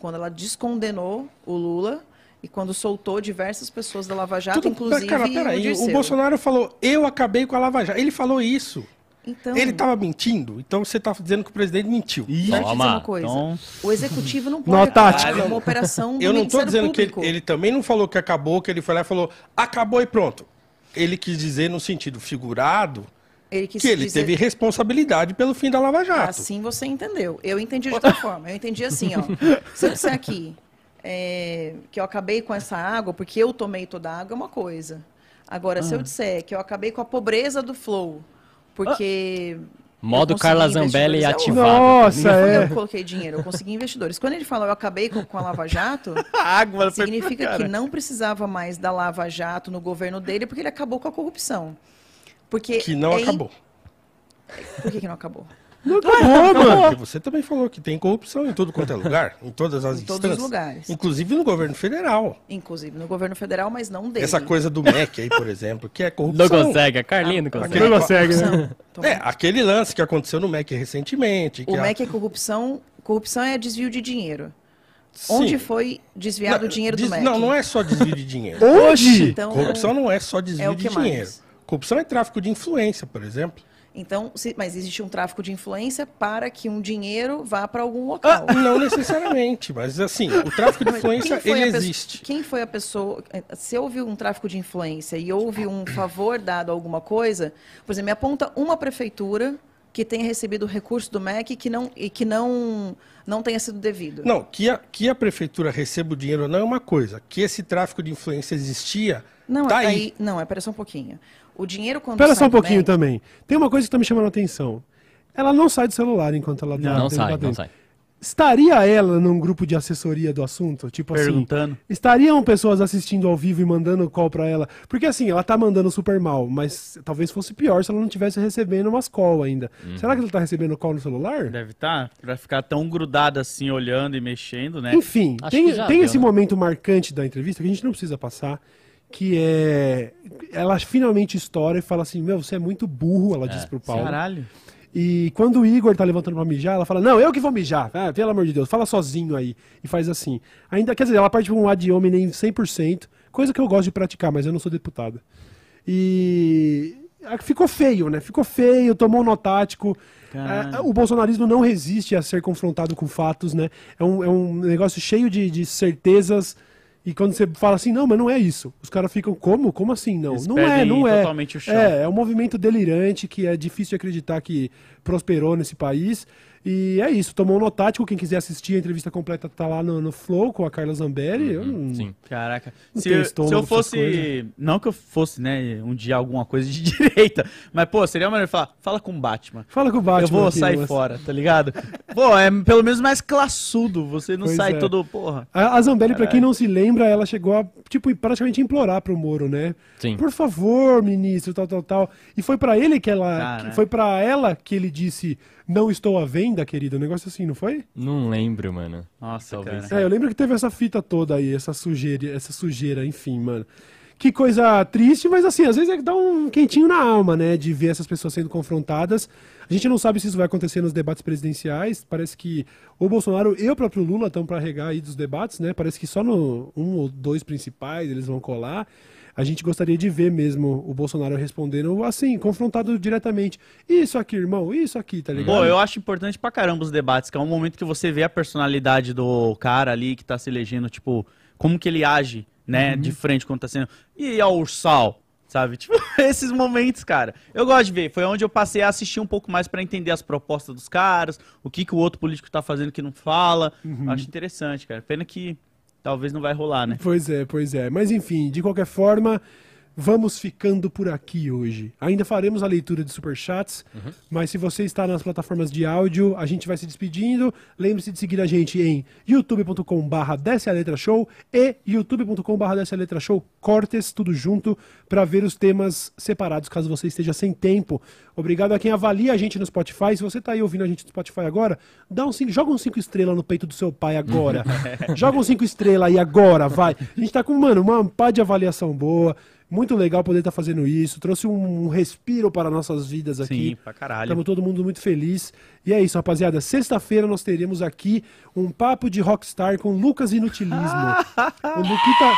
Speaker 9: Quando ela descondenou o Lula e quando soltou diversas pessoas da Lava Jato,
Speaker 8: Tudo-
Speaker 9: inclusive
Speaker 8: cara,
Speaker 9: o
Speaker 8: peraí, o
Speaker 9: Dirceu.
Speaker 8: Bolsonaro falou, eu acabei com a Lava Jato. Ele falou isso.
Speaker 9: Então,
Speaker 8: Ele estava mentindo? Então você está dizendo que o presidente mentiu.
Speaker 9: deixa eu te dizer
Speaker 3: Toma,
Speaker 9: uma coisa.
Speaker 2: então-
Speaker 9: O executivo não pode com uma operação do
Speaker 8: Eu não estou dizendo que ele,
Speaker 9: Público.
Speaker 8: ele também não falou que acabou, que ele foi lá e falou, acabou e pronto. Ele quis dizer no sentido figurado
Speaker 9: Ele quis
Speaker 8: que ele
Speaker 9: dizer-
Speaker 8: teve responsabilidade pelo fim da Lava Jato.
Speaker 9: Assim você entendeu. Eu entendi de outra forma. Eu entendi assim, ó. Se eu disser aqui é, que eu acabei com essa água porque eu tomei toda a água, é uma coisa. Agora,
Speaker 3: Ah.
Speaker 9: se eu disser que eu acabei com a pobreza do flow, porque.
Speaker 3: Modo
Speaker 9: eu consegui
Speaker 3: Carla Zambelli
Speaker 9: investidores, é
Speaker 3: ativado.
Speaker 1: Nossa,
Speaker 9: eu
Speaker 1: é.
Speaker 9: que coloquei dinheiro, eu consegui investidores. Quando ele falou eu acabei com, com a Lava Jato,
Speaker 2: A
Speaker 9: significa que não precisava mais da Lava Jato no governo dele porque ele acabou com a corrupção. Porque
Speaker 8: Que não
Speaker 9: é in-
Speaker 8: acabou.
Speaker 9: Por que, que não acabou?
Speaker 1: Não acabou, mano.
Speaker 8: Porque você também falou que tem corrupção em tudo quanto é lugar, em todas as
Speaker 9: Em todos os
Speaker 8: instâncias.
Speaker 9: lugares.
Speaker 8: Inclusive no governo federal.
Speaker 9: Inclusive no governo federal, mas não dele.
Speaker 8: Essa coisa do MEC aí, por exemplo, que é corrupção.
Speaker 3: Não consegue, a Carlinha não consegue.
Speaker 8: Aquele-
Speaker 1: Não consegue, né?
Speaker 8: É, aquele lance que aconteceu no MEC recentemente. Que
Speaker 9: o
Speaker 8: a-
Speaker 9: MEC é corrupção. Corrupção é desvio de dinheiro.
Speaker 8: Sim.
Speaker 9: Onde foi desviado
Speaker 8: Não,
Speaker 9: o dinheiro
Speaker 8: des-
Speaker 9: do MEC?
Speaker 8: Não, não é só desvio de dinheiro.
Speaker 1: Hoje?
Speaker 9: Então,
Speaker 8: Corrupção não é só desvio
Speaker 9: é o
Speaker 8: de dinheiro.
Speaker 9: mais?
Speaker 8: Corrupção é tráfico de influência, por exemplo.
Speaker 9: então se- mas existe um tráfico de influência para que um dinheiro vá para algum local.
Speaker 8: Não necessariamente, mas assim, o tráfico de influência,
Speaker 9: quem foi
Speaker 8: ele
Speaker 9: a pessoa-
Speaker 8: existe.
Speaker 9: Quem foi a pessoa. Se houve um tráfico de influência e houve um favor dado a alguma coisa, por exemplo, me aponta uma prefeitura que tenha recebido recurso do MEC que não, e que não, não tenha sido devido.
Speaker 8: Não, que a, que a prefeitura receba o dinheiro não é uma coisa. Que esse tráfico de influência existia,
Speaker 9: Não,
Speaker 8: tá
Speaker 9: aí.
Speaker 8: aí.
Speaker 9: Não, é, pera só um pouquinho. O dinheiro quando
Speaker 1: Espera
Speaker 9: sai
Speaker 1: só um pouquinho também. Tem uma coisa que tá me chamando a atenção. Ela não sai do celular enquanto ela
Speaker 3: Não,
Speaker 1: tá
Speaker 3: não
Speaker 1: dentro
Speaker 3: sai, não sai.
Speaker 1: Estaria ela num grupo de assessoria do assunto? Tipo
Speaker 2: Perguntando.
Speaker 1: assim. Estariam pessoas assistindo ao vivo e mandando call pra ela? Porque assim, ela tá mandando super mal, mas talvez fosse pior se ela não tivesse recebendo umas call ainda.
Speaker 3: Uhum.
Speaker 1: Será que ela tá recebendo call no celular?
Speaker 2: Deve estar, pra ficar tão grudado assim, olhando e mexendo, né?
Speaker 1: Enfim,
Speaker 3: Acho
Speaker 1: tem, tem
Speaker 3: deu,
Speaker 1: esse
Speaker 3: né?
Speaker 1: momento marcante da entrevista que a gente não precisa passar, que é. Ela finalmente estoura e fala assim: Meu, você é muito burro, ela diz pro Paulo.
Speaker 2: Caralho.
Speaker 1: E quando o Igor tá levantando pra mijar, ela fala: Não, eu que vou mijar. Ah, pelo amor de Deus, fala sozinho aí. E faz assim. Ainda, quer dizer, ela parte pra um ad hominem 100%, coisa que eu gosto de praticar, mas eu não sou deputada. E. ah, Ficou feio, né? Ficou feio, tomou um nó tático. Ah, o bolsonarismo não resiste a ser confrontado com fatos, né? É um, é um negócio cheio de, de certezas. E quando você fala assim, não, mas não é isso. Os caras ficam, como? Como assim? Não,
Speaker 2: Eles
Speaker 1: não é, não é.
Speaker 2: totalmente o chão.
Speaker 1: É, é um movimento delirante que é difícil de acreditar que prosperou nesse país. E é isso, tomou um notático. Quem quiser assistir a entrevista completa tá lá no, no Flow com a Carla Zambelli. Eu não-
Speaker 3: Sim.
Speaker 2: Caraca.
Speaker 1: Não
Speaker 2: Se, eu- se eu fosse. Não que eu fosse, né, um dia alguma coisa de direita. Mas, pô, seria maneiro falar, fala com o Batman.
Speaker 1: Fala com o Batman.
Speaker 2: eu vou
Speaker 1: aqui,
Speaker 2: sair
Speaker 1: moça.
Speaker 2: fora, tá ligado? pô, é pelo menos mais classudo. Você não
Speaker 1: Pois
Speaker 2: sai
Speaker 1: é.
Speaker 2: todo, porra.
Speaker 1: A, a Zambelli, pra quem não se lembra, ela chegou a, tipo, praticamente implorar pro Moro, né?
Speaker 3: Sim.
Speaker 1: Por favor, ministro, tal, tal, tal. E foi pra ele que ela. Que- foi pra ela que ele disse: Não estou à venda, querido. Um negócio assim, não foi?
Speaker 3: Não lembro, mano.
Speaker 2: Nossa,
Speaker 3: Talvez.
Speaker 2: cara.
Speaker 1: É, eu lembro que teve essa fita toda aí, essa sujeira, essa sujeira, enfim, mano. Que coisa triste, mas assim, às vezes é que dá um quentinho na alma, né? De ver essas pessoas sendo confrontadas. A gente não sabe se isso vai acontecer nos debates presidenciais. Parece que o Bolsonaro e o próprio Lula estão pra regar aí dos debates, né? Parece que só no um ou dois principais eles vão colar. A gente gostaria de ver mesmo o Bolsonaro respondendo assim, confrontado diretamente. Isso aqui, irmão, isso aqui, tá ligado?
Speaker 2: Pô, eu acho importante pra caramba os debates, que é um momento que você vê a personalidade do cara ali que tá se elegendo, tipo, como que ele age, né,
Speaker 1: Uhum.
Speaker 2: de frente quando tá sendo. E ao Ursal, sabe? Tipo, esses momentos, cara. Eu gosto de ver. Foi onde eu passei a assistir um pouco mais pra entender as propostas dos caras, o que que o outro político tá fazendo que não fala.
Speaker 1: Uhum.
Speaker 2: Acho interessante, cara. Pena que talvez não vai rolar, né?
Speaker 1: Pois é, pois é. Mas enfim, de qualquer forma, vamos ficando por aqui hoje. Ainda faremos a leitura de superchats, mas se você está nas plataformas de áudio, a gente vai se despedindo. Lembre-se de seguir a gente em youtube.com/barra desce a letra show e youtube.com/barra desce a letra show cortes tudo junto para ver os temas separados, caso você esteja sem tempo. Obrigado a quem avalia a gente no Spotify. Se você está aí ouvindo a gente no Spotify agora, dá um cinco, joga um 5 estrelas no peito do seu pai agora. joga um 5 estrelas aí agora, vai. A gente tá com, mano, uma pá de avaliação boa. Muito legal poder estar fazendo isso. Trouxe um respiro para nossas vidas aqui.
Speaker 2: Sim, pra caralho.
Speaker 1: Estamos todo mundo muito feliz. E é isso, rapaziada. Sexta-feira nós teremos aqui um papo de rockstar com Lucas Inutilismo. o Luquita.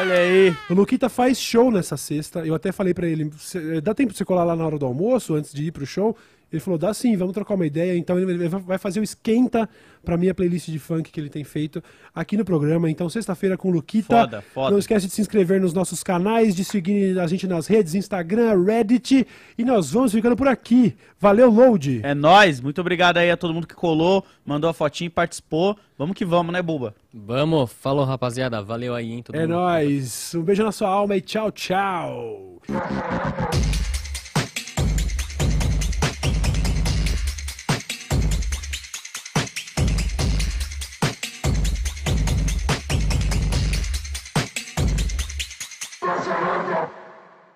Speaker 2: Olha aí.
Speaker 1: O Luquita faz show nessa sexta. Eu até falei pra ele: "Cê- dá tempo de você colar lá na hora do almoço, antes de ir pro show? Ele falou: dá sim, vamos trocar uma ideia. Então ele vai- fazer o esquenta pra minha playlist de funk que ele tem feito aqui no programa. Então, sexta-feira com o Luquita.
Speaker 2: Foda, foda.
Speaker 1: Não esquece de se inscrever nos nossos canais, de seguir a gente nas redes, Instagram, Reddit. E nós vamos ficando por aqui. Valeu, Load!
Speaker 2: É nóis. Muito obrigado aí a todo mundo que colou, mandou a fotinha e participou. Vamos que vamos, né, Buba?
Speaker 3: Vamos, falou rapaziada, valeu aí, hein, todo
Speaker 1: É
Speaker 3: mundo.
Speaker 1: nóis. Um beijo na sua alma e tchau, tchau.